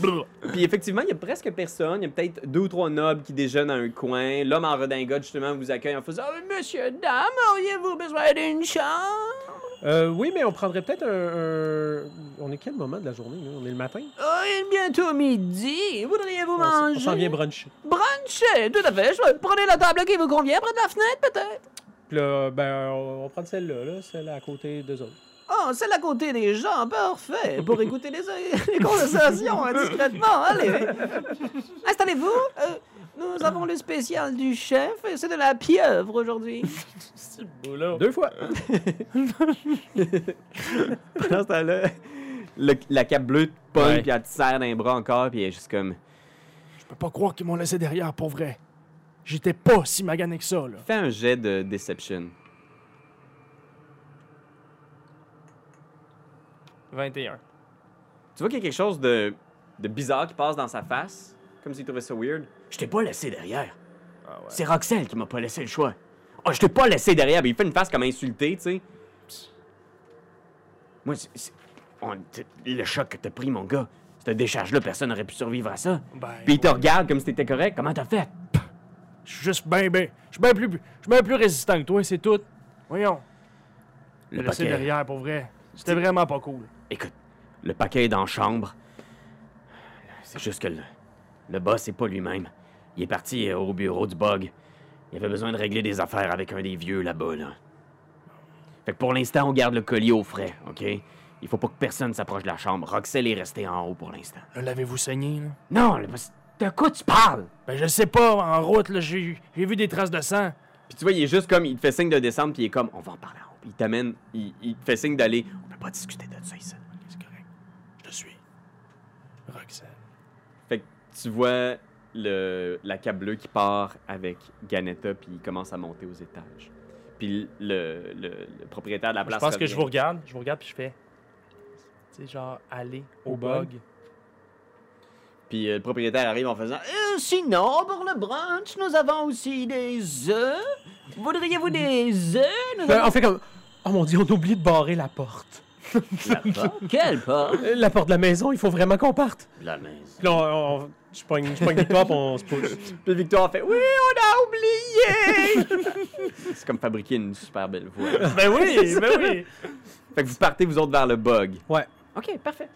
[laughs] Puis effectivement, il y a presque personne. Il y a peut-être deux ou trois nobles qui déjeunent à un coin. L'homme en redingote, justement, vous accueille en faisant Ah, Monsieur, dame, auriez-vous besoin d'une chambre Euh, oui, mais on prendrait peut-être un, un- On est quel moment de la journée? là? On est le matin? Oh, il est bientôt midi. Voudriez-vous On, s- on manger s'en vient bruncher. Bruncher, tout à fait. Je- Prenez la table qui vous convient près de la fenêtre, peut-être. Puis là, ben, on, on prend celle-là, là, celle à côté d'eux autres. Oh, celle à côté des gens, parfait, pour écouter les, les conversations hein, discrètement. Allez, installez-vous. Euh, nous avons le spécial du chef, et c'est de la pieuvre aujourd'hui. C'est le boulot. Deux fois. [laughs] Pendant ce temps-là, le- la cape bleue te pogne, Ouais. puis elle te serre les bras encore, puis elle est juste comme... Je peux pas croire qu'ils m'ont laissé derrière, pour vrai. J'étais pas si magané que ça, là. Fais un jet de Deception. 21. Tu vois qu'il y a quelque chose de, de bizarre qui passe dans sa face, comme s'il trouvait ça weird? Je t'ai pas laissé derrière. Ah ouais. C'est Roxelle qui m'a pas laissé le choix. Oh, je t'ai pas laissé derrière. Mais il fait une face comme insulté, tu sais. Moi, c'est- on- le choc que t'as pris, mon gars, cette décharge-là, personne n'aurait pu survivre à ça. Ben, Puis il te regarde comme si t'étais correct. Comment t'as fait? Je suis juste bien, bien. Je suis bien plus, je suis bien plus résistant que toi, c'est tout. Voyons. Le derrière, pour vrai. C'était vraiment pas cool. Écoute, le paquet est dans la chambre. C'est juste que le, le boss, c'est pas lui-même. Il est parti euh, au bureau du bug. Il avait besoin de régler des affaires avec un des vieux là-bas, là. Fait que pour l'instant, on garde le collier au frais, OK? Il faut pas que personne s'approche de la chambre. Roxelle est restée en haut pour l'instant. Là, L'avez-vous saigné, là? Non, le boss- de quoi tu parles? Ben, je sais pas. En route, là, j'ai j'ai vu des traces de sang. Puis tu vois, il est juste comme, il te fait signe de descendre, puis il est comme, on va en parler il t'amène, il, il te fait signe d'aller. On peut pas discuter de ça ici. C'est correct. Je te suis. Roxane. Fait que tu vois le, la cape bleue qui part avec Ganetta, puis il commence à monter aux étages. Puis le, le, le propriétaire de la Je place. pense que je vous regarde. Je vous regarde, puis je fais. Tu sais, genre, aller au, Au bug. bug. Puis euh, le propriétaire arrive en faisant Euh, Sinon, pour le brunch, nous avons aussi des œufs. Voudriez-vous des œufs? Ben, on fait comme. Oh mon dieu, on a oublié de barrer la porte. avons- Quelle porte? La porte de la maison, il faut vraiment qu'on parte. La maison. Puis là, on, on- je pogne, je pogne des copes, on se pousse. Puis Victoire fait Oui, on a oublié C'est comme fabriquer une super belle voix. ben oui, ben oui. fait que vous partez, vous autres, vers le bug. Ouais. Ok, parfait.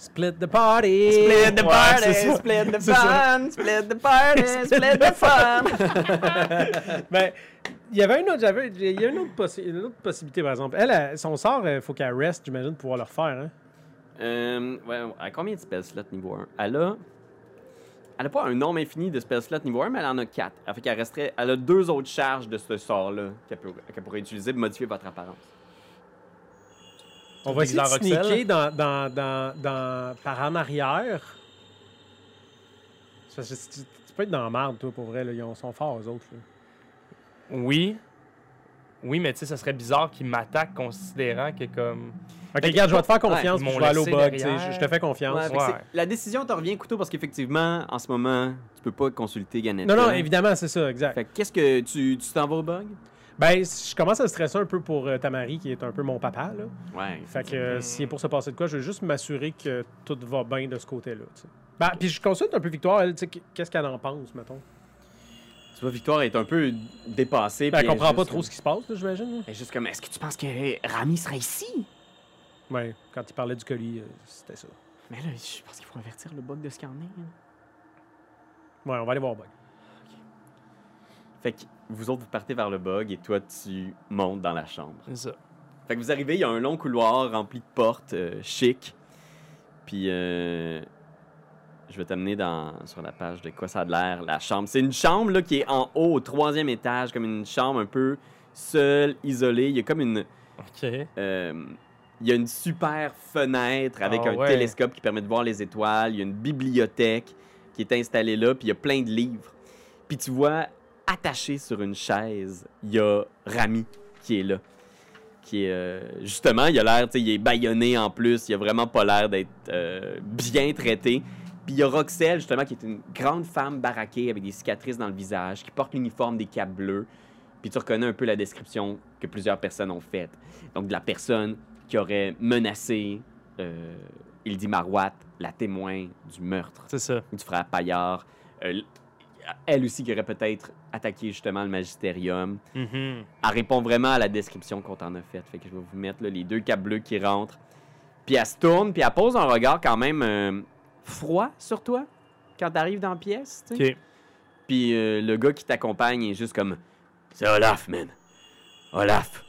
Split the party! Split the party, split the fun, split the party, [laughs] split the fun. [laughs] Ben, il y avait une autre, j'avais, il y a une autre, possi- une autre possibilité, par exemple. Elle, elle, son sort, il faut qu'elle reste, j'imagine, pour pouvoir le refaire. Hein? Euh, ouais, ouais. à combien de spell slots niveau 1 Elle a. Elle a pas un nombre infini de spell slots niveau 1, mais elle en a 4. Elle fait qu'elle resterait. Elle a deux autres charges de ce sort-là qu'elle, peut- qu'elle pourrait utiliser pour modifier votre apparence. On va essayer de sneaker dans, dans, dans, dans- par en arrière. Tu, tu peux être dans la marde, toi, pour vrai. Là. Ils ont- sont forts, eux autres. là. Oui. Oui, mais tu sais, ça serait bizarre qu'il m'attaque considérant que comme. Ok, regarde, je vais te faire confiance, m'ont je vais aller au bug. Je, te fais confiance. Ouais, Ouais. La décision te revient couteau parce qu'effectivement, en ce moment, tu peux pas consulter Ganetta. Non, non, évidemment, c'est ça, exact. Fait que qu'est-ce que tu tu t'en vas au bug? Ben, je commence à stresser un peu pour euh, Tamari, qui est un peu mon papa, là. Ouais. Fait que euh, est pour se passer de quoi, je veux juste m'assurer que tout va bien de ce côté-là. tu sais. Ben, puis je consulte un peu Victoire, elle, tu sais, qu'est-ce qu'elle en pense, mettons? Tu vois, Victoire est un peu dépassée. Ben, elle comprend pas trop ce qui se passe, là, j'imagine. Elle est juste comme, est-ce que tu penses que Rami sera ici? Ouais, quand il parlait du colis, euh, c'était ça. Mais là, je pense qu'il faut avertir le bug de ce qu'il en est. hein. Ouais, on va aller voir bug. Fait que vous autres, vous partez vers le bug et toi, tu montes dans la chambre. C'est ça. Fait que vous arrivez, il y a un long couloir rempli de portes euh, chic. Puis euh, je vais t'amener dans sur la page de quoi ça a de l'air, la chambre. C'est une chambre là, qui est en haut, au troisième étage, comme une chambre un peu seule, isolée. Il y a comme une... OK. euh, il y a une super fenêtre avec Ah un ouais. télescope qui permet de voir les étoiles. Il y a une bibliothèque qui est installée là, puis il y a plein de livres. Puis tu vois, attaché sur une chaise, il y a Rami qui est là. Qui est, euh, justement, il a l'air, tu sais, il est baïonné en plus, il a vraiment pas l'air d'être euh, bien traité. Puis il y a Roxelle, justement, qui est une grande femme baraquée avec des cicatrices dans le visage, qui porte l'uniforme des capes bleus. Puis tu reconnais un peu la description que plusieurs personnes ont faite. Donc de la personne qui aurait menacé euh, Ildi Marouat, la témoin du meurtre C'est ça. du frère Paillard. Euh, elle aussi qui aurait peut-être attaqué justement le magistérium. Mhm. Elle répond vraiment à la description qu'on t'en a faite. Fait que je vais vous mettre là, les deux capes bleus qui rentrent. Puis elle se tourne, puis elle pose un regard quand même euh, froid sur toi quand t'arrives dans la pièce. Puis euh, le gars qui t'accompagne est juste comme C'est Olaf, man. Olaf,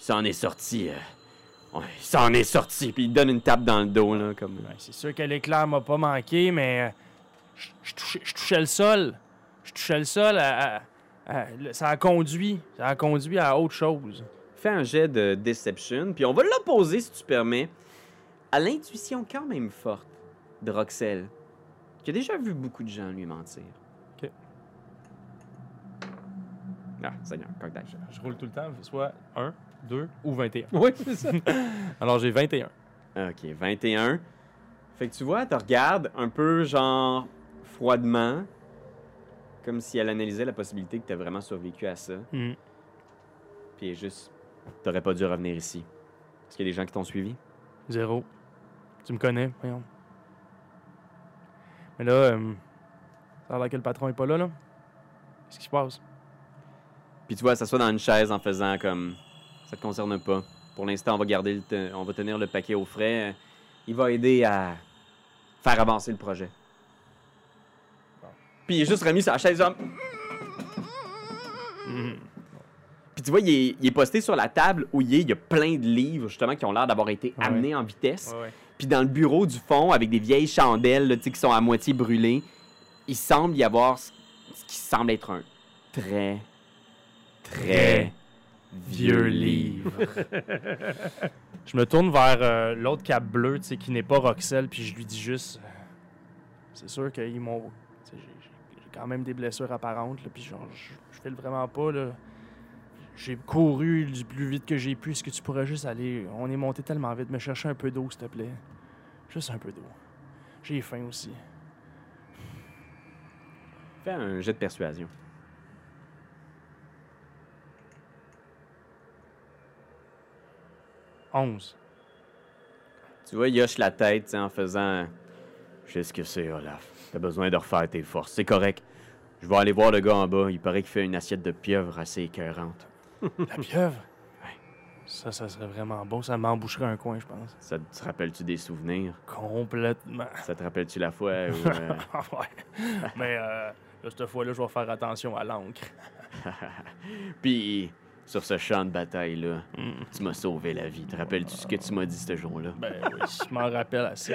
il s'en est sorti. euh, ouais, il s'en est sorti. Puis il donne une tape dans le dos, là, comme. Ben, c'est sûr que l'éclair m'a pas manqué, mais euh, je- je touchais, je touchais le sol. Je touchais le sol. à- à- à- le- ça a conduit. Ça a conduit à autre chose. Fais un jet de Deception, puis on va l'opposer, si tu permets, à l'intuition quand même forte de Roxelle, qui a déjà vu beaucoup de gens lui mentir. Ok. Ah, Seigneur, coq d'âge. Je roule tout le temps, soit 1, 2 ou 21. Oui, c'est ça. [laughs] Alors j'ai 21. Ok, 21. Fait que tu vois, elle te regarde un peu, genre, froidement, comme si elle analysait la possibilité que tu vraiment survécu à ça. Mhm. Puis elle juste, t'aurais pas dû revenir ici. Est-ce qu'il y a des gens qui t'ont suivi? Zéro. Tu me connais, voyons. Mais là, euh, ça a l'air que le patron est pas là, là. Qu'est-ce qui se passe? Puis tu vois, s'assoit dans une chaise en faisant comme ça te concerne pas. Pour l'instant, on va garder le on va tenir le paquet au frais. Il va aider à faire avancer le projet. Puis il est juste remis sur la chaise. genre-. Puis tu vois, il est, il est posté sur la table où il est. Il y a plein de livres justement qui ont l'air d'avoir été Ouais. amenés en vitesse. Ouais, ouais. Puis dans le bureau du fond, avec des vieilles chandelles là, qui sont à moitié brûlées, il semble y avoir ce ce qui semble être un très, très vieux livre. [laughs] Je me tourne vers euh, l'autre cap bleu, tu sais, qui n'est pas Roxelle, puis je lui dis juste. euh, c'est sûr qu'ils m'ont. J'ai quand même des blessures apparentes, puis genre, je, file vraiment pas, là. J'ai couru du plus vite que j'ai pu. Est-ce que tu pourrais juste aller. On est monté tellement vite, me chercher un peu d'eau, s'il te plaît? Juste un peu d'eau. J'ai faim aussi. Fais un jet de persuasion. Onze. Tu vois, il hoche la tête en faisant Je sais ce que c'est, Olaf. T'as besoin de refaire tes forces. C'est correct. Je vais aller voir le gars en bas. Il paraît qu'il fait une assiette de pieuvre assez écœurante. [laughs] La pieuvre? Ça, ça serait vraiment bon. Ça m'emboucherait un coin, je pense. Ça te rappelle-tu des souvenirs? Complètement. Ça te rappelle-tu la fois où. [laughs] euh, ouais. Mais euh, cette fois-là, je vais faire attention à l'encre. [laughs] Puis, sur ce champ de bataille-là, Mm. tu m'as sauvé la vie. Te rappelles-tu ce que tu m'as dit ce jour-là? Ben oui, je m'en rappelle assez.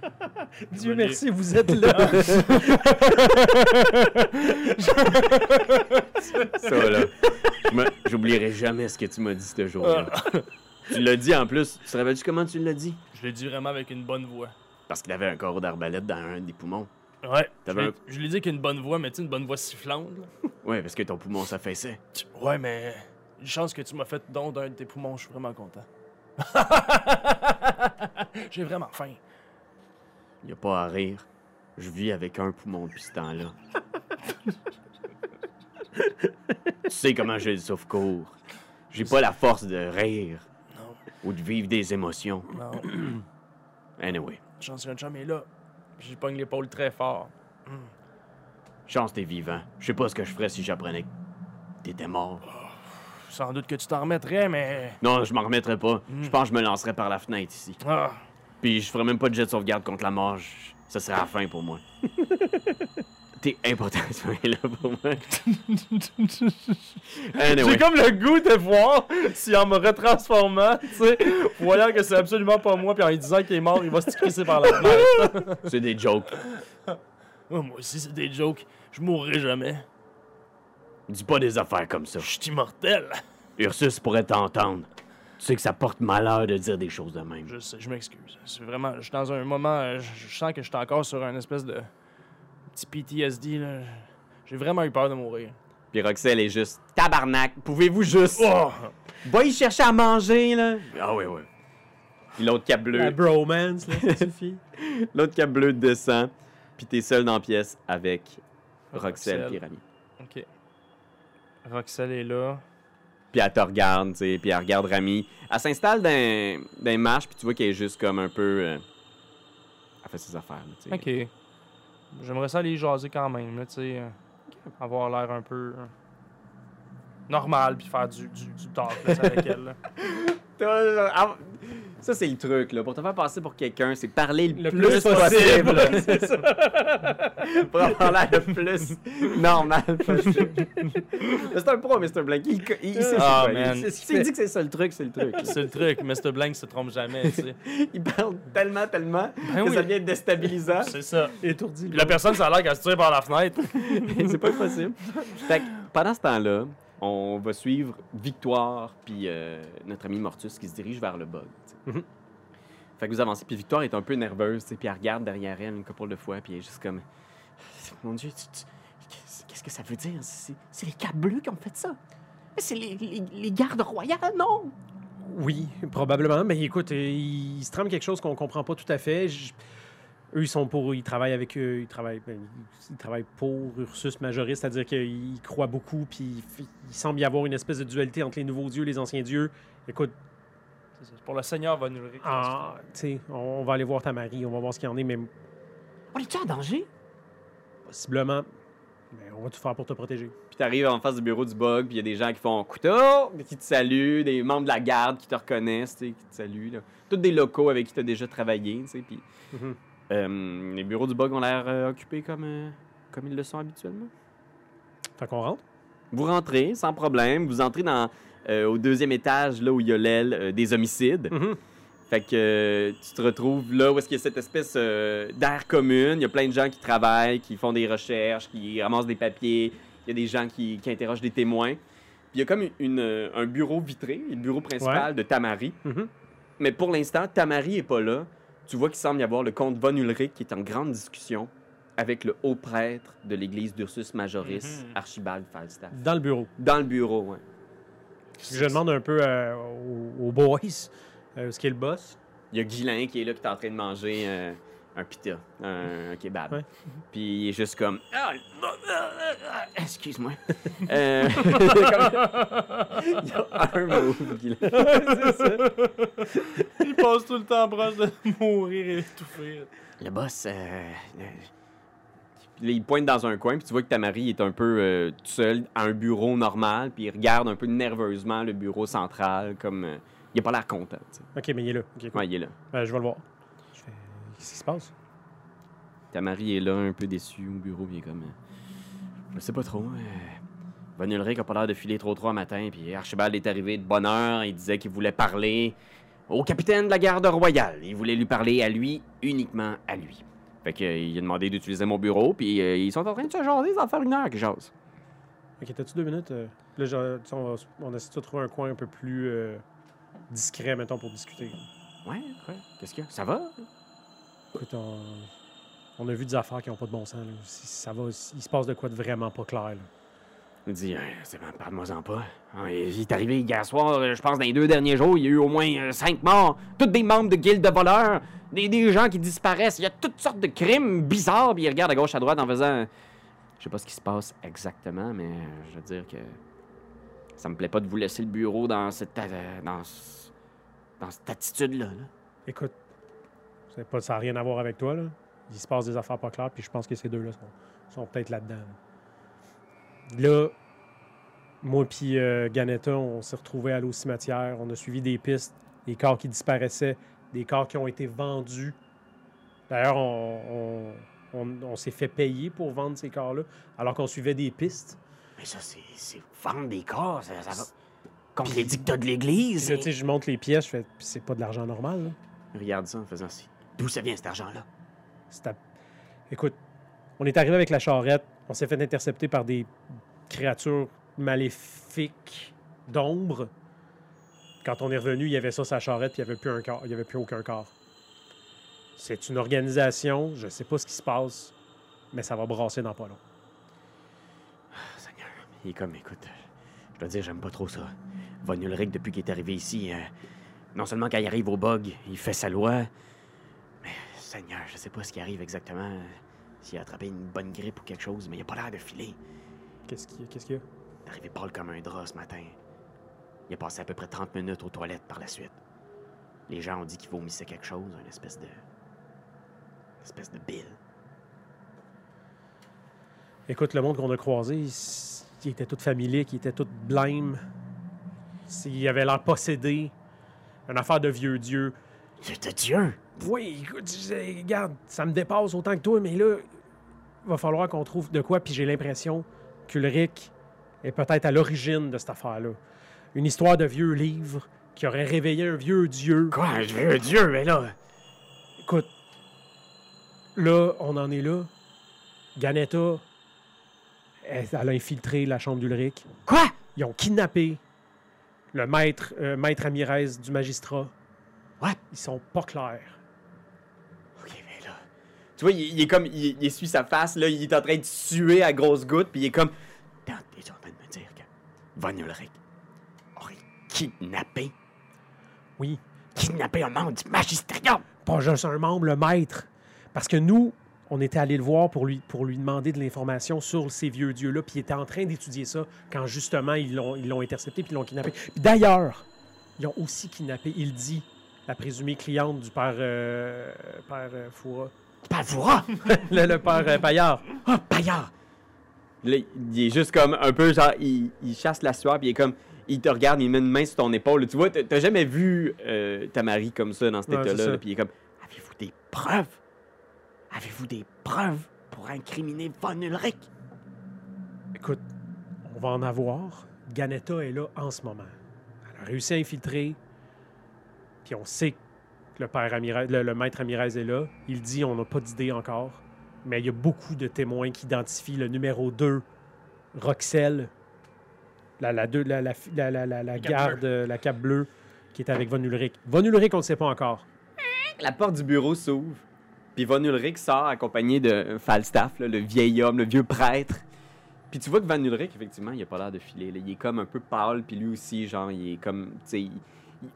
[laughs] Dieu merci, vous êtes là. [laughs] Ça, là. J'oublierai jamais ce que tu m'as dit ce jour-là. tu l'as dit en plus. Tu te rappelles-tu comment tu l'as dit? Je l'ai dit vraiment avec une bonne voix. Parce qu'il avait un corps d'arbalète dans un des poumons. Ouais. Je T'avais l'ai- un- je l'ai dit avec une bonne voix, mais tu sais, une bonne voix sifflante. là. [laughs] Ouais, parce que ton poumon s'affaissait. Tu- Ouais, mais Une chance que tu m'as fait don d'un de tes poumons, je suis vraiment content. [laughs] J'ai vraiment faim. Y a pas à rire. Je vis avec un poumon depuis ce temps-là. [laughs] tu sais comment j'ai le souffle-court. J'ai pas la force de rire Non, ou de vivre des émotions. non. [clears throat] Anyway, Chance qu'un chum est là. Puis J'y pogne l'épaule très fort. chance t'es vivant. Je sais pas ce que je ferais si j'apprenais que t'étais mort. Sans doute que tu t'en remettrais, mais. Non, je m'en remettrais pas. Je pense que je me lancerais par la fenêtre ici. Ah, Puis je ferais même pas de jet de sauvegarde contre la mort. Je- Ça serait la fin pour moi. [laughs] T'es important, [laughs] ce là pour moi. [laughs] anyway. J'ai comme le goût de voir si en me retransformant, tu sais, voyant que c'est absolument pas moi, puis en lui disant qu'il est mort, il va se crisser par la fenêtre. [laughs] C'est des jokes. Oh, moi aussi, c'est des jokes. Je mourrai jamais. Dis pas des affaires comme ça. Je suis immortel. Ursus pourrait t'entendre. Tu sais que ça porte malheur de dire des choses de même. Je sais, je m'excuse. C'est vraiment. Je suis dans un moment. euh, Je, je sens que je suis encore sur un espèce de. Petit PTSD, là. J'ai vraiment eu peur de mourir. Puis Roxelle est juste tabarnak. Pouvez-vous juste. Oh! Va y chercher à manger, là. Ah oui, oui. Puis l'autre cap bleu. La bromance, là, ça suffit. [laughs] L'autre cap bleu descend. Puis t'es seul dans la pièce avec Roxelle Roxelle. et Rami. Ok. Roxelle est là. Puis elle te regarde, tu sais. Puis elle regarde Rami. Elle s'installe dans, dans les marches. Puis tu vois qu'elle est juste comme un peu. euh, Elle fait ses affaires, là, tu sais. Ok. J'aimerais ça aller jaser quand même, tu sais. euh, Avoir l'air un peu. euh, normal, puis faire du, du, du talk avec elle. là. [laughs] Ça, c'est le truc, là. Pour te faire passer pour quelqu'un, c'est parler le, Le plus, plus possible. possible. [laughs] c'est ça. [laughs] pour avoir l'air le plus normal possible. c'est un pro, Mr. Blank. Il, il, il sait Ah, man. Il, S'il dit que c'est ça le truc, c'est le truc. C'est le truc, Mr. Blank se trompe jamais, tu sais. [laughs] il parle tellement, tellement Ben que oui. ça devient déstabilisant. C'est ça. Étourdi. La personne, ça a l'air qu'elle se tire par la fenêtre. c'est pas possible. Fait que pendant ce temps-là, on va suivre Victoire puis euh, notre ami Mortus qui se dirige vers le bug. Mhm. Fait que vous avancez, puis Victoire est un peu nerveuse, puis elle regarde derrière elle une couple de fois, puis elle est juste comme... Mon Dieu, qu'est-ce que ça veut dire? C'est les Capes Bleus qui ont fait ça. C'est les, les, les gardes royales, non? Oui, probablement. Mais écoute, euh, il, se trame quelque chose qu'on comprend pas tout à fait. Je- eux, ils sont pour, ils travaillent avec eux, ils travaillent, ben, ils- travaillent pour Ursus Majoris, c'est-à-dire qu'ils croient beaucoup, puis il, semble y avoir une espèce de dualité entre les nouveaux dieux et les anciens dieux. Écoute, C'est ça. Pour le Seigneur va nous le ah, tu sais, on, on va aller voir ta Marie, on va voir ce qu'il y en est, mais On est-tu en danger? possiblement, ben, on va tout faire pour te protéger. Puis t'arrives en face du bureau du bug, puis il y a des gens qui font couteau, qui te saluent, des membres de la garde qui te reconnaissent, qui te saluent. Là. Tous des locaux avec qui tu as déjà travaillé, tu sais. Puis Mhm. Euh, les bureaux du bug ont l'air euh, occupés comme, euh, comme ils le sont habituellement. Fait qu'on rentre. Vous rentrez sans problème, vous entrez dans, au deuxième étage, là où il y a l'aile des homicides. Mhm. Fait que tu te retrouves là où est-ce qu'il y a cette espèce d'air commune. Il y a plein de gens qui travaillent, qui font des recherches, qui ramassent des papiers. Il y a des gens qui, qui interrogent des témoins. Puis il y a comme une, un bureau vitré, le bureau principal de Tamari. Mhm. Mais pour l'instant, Tamari est pas là. Tu vois qu'il semble y avoir le comte Von Ulrich qui est en grande discussion avec le haut prêtre de l'église d'Ursus Majoris, Mhm. Archibald Falstaff. Dans le bureau. Dans le bureau, ouais. Je demande un peu euh, aux, aux boys euh, ce qu'est le boss. Il y a Guilain qui est là, qui est en train de manger euh, un pita, un, un kebab. Ouais. Puis il est juste comme. Ah, Excuse-moi. [laughs] Euh, Il y a un move. [laughs] Il passe tout le temps proche de mourir et étouffé. Le boss, euh, il pointe dans un coin, puis tu vois que Tamari est un peu euh, tout seul à un bureau normal, puis il regarde un peu nerveusement le bureau central, comme. euh, il a pas l'air content. Ok, mais il est là. Cool. Ouais, il est là. Je vais le voir. Qu'est-ce qui se passe? Tamari est là, un peu déçu au bureau, puis il est comme. euh, je sais pas trop. Euh, Von Ulrich a pas l'air de filer trop trop un matin, puis Archibald est arrivé de bonne heure, il disait qu'il voulait parler au capitaine de la garde royale. Il voulait lui parler à lui, uniquement à lui. Fait que, euh, il a demandé d'utiliser mon bureau, puis euh, ils sont en train de se jaser, ça va faire une heure qu'ils jasent. Ok, t'as-tu deux minutes? euh, Là, sais, on, va, on essaie de trouver un coin un peu plus euh, discret, mettons, pour discuter. Ouais, quoi? Qu'est-ce qu'il y a? Ça va? Écoute, on, on a vu des affaires qui n'ont pas de bon sens. là. Ça va, il se passe de quoi de vraiment pas clair. là. Il dit, Euh, c'est bon, parle-moi-en pas. Ah, Il est arrivé hier soir, euh, je pense, dans les deux derniers jours, il y a eu au moins euh, cinq morts. Tous des membres de guildes de voleurs, des, des gens qui disparaissent. Il y a toutes sortes de crimes bizarres. Puis il regarde à gauche, à droite en faisant. Je sais pas ce qui se passe exactement, mais je veux dire que. Ça me plaît pas de vous laisser le bureau dans cette. dans, ce- dans cette attitude-là. là. Écoute, pas, ça n'a rien à voir avec toi, là. Il se passe des affaires pas claires, puis je pense que ces deux-là sont, sont peut-être là-dedans. Là, Là, moi puis euh, Ganetta, on s'est retrouvés à l'eau cimetière, on a suivi des pistes, des corps qui disparaissaient, des corps qui ont été vendus. D'ailleurs, on, on- on- on s'est fait payer pour vendre ces corps-là, alors qu'on suivait des pistes. Mais ça, c'est vendre des corps, ça, ça va. Contre les dictats de l'Église. Sais, je monte les pièces, je fais, c'est pas de l'argent normal, là. Regarde ça en faisant ci. D'où ça vient cet argent-là? À- Écoute, on est arrivé avec la charrette, on s'est fait intercepter par des créatures maléfiques d'ombre. Quand on est revenu, il y avait ça sa charrette, puis il n'y avait plus un corps, il y avait plus aucun corps. C'est une organisation, je sais pas ce qui se passe, mais ça va brasser dans pas long. Seigneur. Il est comme, écoute, je dois dire, j'aime pas trop ça. Von Ulrich, depuis qu'il est arrivé ici, euh, non seulement quand il arrive au bug, il fait sa loi, Seigneur, je sais pas ce qui arrive exactement. euh, S'il a attrapé une bonne grippe ou quelque chose, mais il a pas l'air de filer. Qu'est-ce qu'il y a? Qu'est-ce qu'il y a? Il est arrivé pâle comme un drap ce matin. Il a passé à peu près 30 minutes aux toilettes par la suite. Les gens ont dit qu'il vomissait quelque chose, une espèce de. une espèce de bile. Écoute, le monde qu'on a croisé, il, il était tout familier, il était tout blême. Il avait l'air possédé. Une affaire de vieux dieu. C'est de Dieu! Oui, écoute, je- regarde, ça me dépasse autant que toi, mais là, il va falloir qu'on trouve de quoi, puis j'ai l'impression qu'Ulrich est peut-être à l'origine de cette affaire-là. Une histoire de vieux livre qui aurait réveillé un vieux dieu. Quoi, un vieux Dieu, mais là? Écoute, là, on en est là. Ganetta, elle, elle a infiltré la chambre d'Ulrich. Quoi? Ils ont kidnappé le maître, euh, maître Amirez du magistrat. What? Ils sont pas clairs. Tu vois, il, il est comme. Il, il essuie sa face, là, il est en train de suer à grosses gouttes, puis il est comme. T'es en train de me dire que Von Ulrich aurait kidnappé, Oui, kidnappé un membre du magistrat! pas juste un membre, le maître. Parce que nous, on était allé le voir pour lui, pour lui demander de l'information sur ces vieux dieux-là, puis il était en train d'étudier ça quand justement ils l'ont, ils l'ont intercepté puis ils l'ont kidnappé. D'ailleurs, ils ont aussi kidnappé, il dit, la présumée cliente du père, euh, père euh, Foura. Pavoura! [laughs] le, le père euh, Paillard. Oh, Paillard! Là, il est juste comme un peu genre. Il, il chasse la sueur, puis il est comme. Il te regarde, il met une main sur ton épaule. Tu vois, t'as jamais vu euh, ta Marie comme ça dans cet Ouais, état-là, puis il est comme. Avez-vous des preuves? Avez-vous des preuves pour incriminer Von Ulrich? Écoute, on va en avoir. Ganetta est là en ce moment. Elle a réussi à infiltrer. Puis on sait que le, père Amirez- le, le maître Amirez est là. Il dit on n'a pas d'idée encore. Mais il y a beaucoup de témoins qui identifient le numéro 2, Roxelle, la, la, deux- la, la, la, la, la- la cape garde, la cape bleue, qui est avec Von Ulrich. Von Ulrich, on ne le sait pas encore. La porte du bureau s'ouvre, puis Von Ulrich sort accompagné de Falstaff, là, le vieil homme, le vieux prêtre. Puis tu vois que Van Ulrich, effectivement, il a pas l'air de filer. là. Il est comme un peu pâle, puis lui aussi, genre, il est comme, tu sais, il,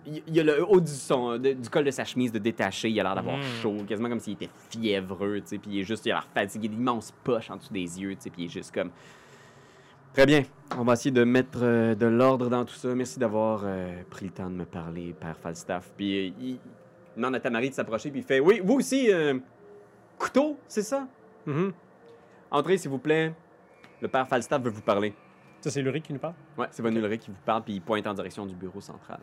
il- il a le haut du, son, de- du col de sa chemise de détaché, il a l'air d'avoir Mm. chaud, quasiment comme s'il était fiévreux, tu sais, puis il est juste, il a l'air fatigué, l'immense poche en dessous des yeux, tu sais, puis il est juste comme... Très bien, on va essayer de mettre euh, de l'ordre dans tout ça. Merci d'avoir euh, pris le temps de me parler, Père Falstaff. Puis euh, il, demande à ta Marie de s'approcher, puis il fait, oui, vous aussi, couteau, c'est ça? Mhm. Entrez, s'il vous plaît. Le Père Falstaff veut vous parler. Ça, c'est Ulrich qui nous parle? Ouais, c'est Von Ulrich qui vous parle, puis il pointe en direction du bureau central.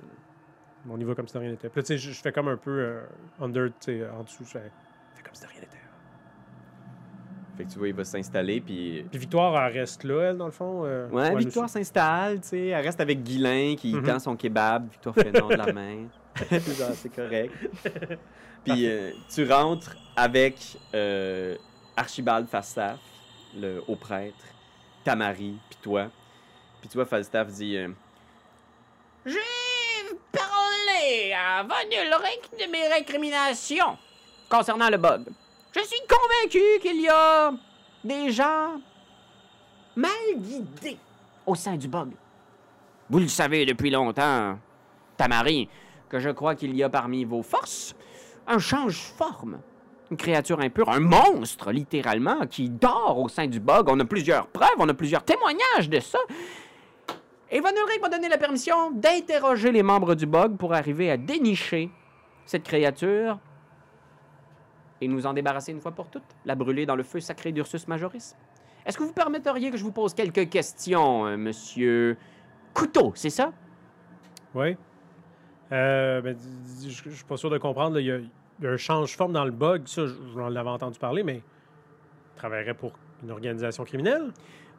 On y va comme si de rien n'était. Puis là, tu sais, je je fais comme un peu euh, under, tu sais, en dessous. Je fais, fais comme si de rien n'était. Fait que tu vois, il va s'installer, puis... Puis Victoire, elle reste là, elle, dans le fond. euh, Ouais, Victoire s'installe, tu sais. Elle reste avec Guilain qui Mhm. tend son kebab. Victoire fait non de la [laughs] main. c'est correct. Puis euh, tu rentres avec euh, Archibald Falstaff, le haut prêtre, Tamari, puis toi. Puis tu vois, Falstaff dit euh, J'ai à Von Ulrich de mes récriminations concernant le bug. Je suis convaincu qu'il y a des gens mal guidés au sein du bug. Vous le savez depuis longtemps, Tamari, que je crois qu'il y a parmi vos forces un change-forme. Une créature impure, un monstre, littéralement, qui dort au sein du bug. On a plusieurs preuves, on a plusieurs témoignages de ça. Et Ulrich m'a donné la permission d'interroger les membres du bug pour arriver à dénicher cette créature et nous en débarrasser une fois pour toutes, la brûler dans le feu sacré d'Ursus Majoris. Est-ce que vous permetteriez que je vous pose quelques questions, euh, monsieur Couteau, c'est ça? Oui. Euh, ben, je je suis pas sûr de comprendre. Il y, a, un change-forme dans le bug. Ça, je- j'en avais entendu parler, mais il travaillerait pour une organisation criminelle?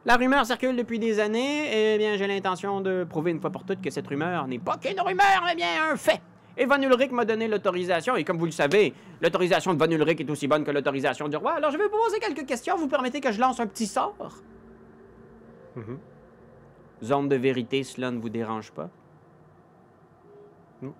La rumeur circule depuis des années, et bien j'ai l'intention de prouver une fois pour toutes que cette rumeur n'est pas qu'une rumeur, mais bien un fait. Et Van Ulrich m'a donné l'autorisation, et comme vous le savez, l'autorisation de Van Ulrich est aussi bonne que l'autorisation du roi, alors je vais vous poser quelques questions, vous permettez que je lance un petit sort? Mm. Zone de vérité, cela ne vous dérange pas? Non.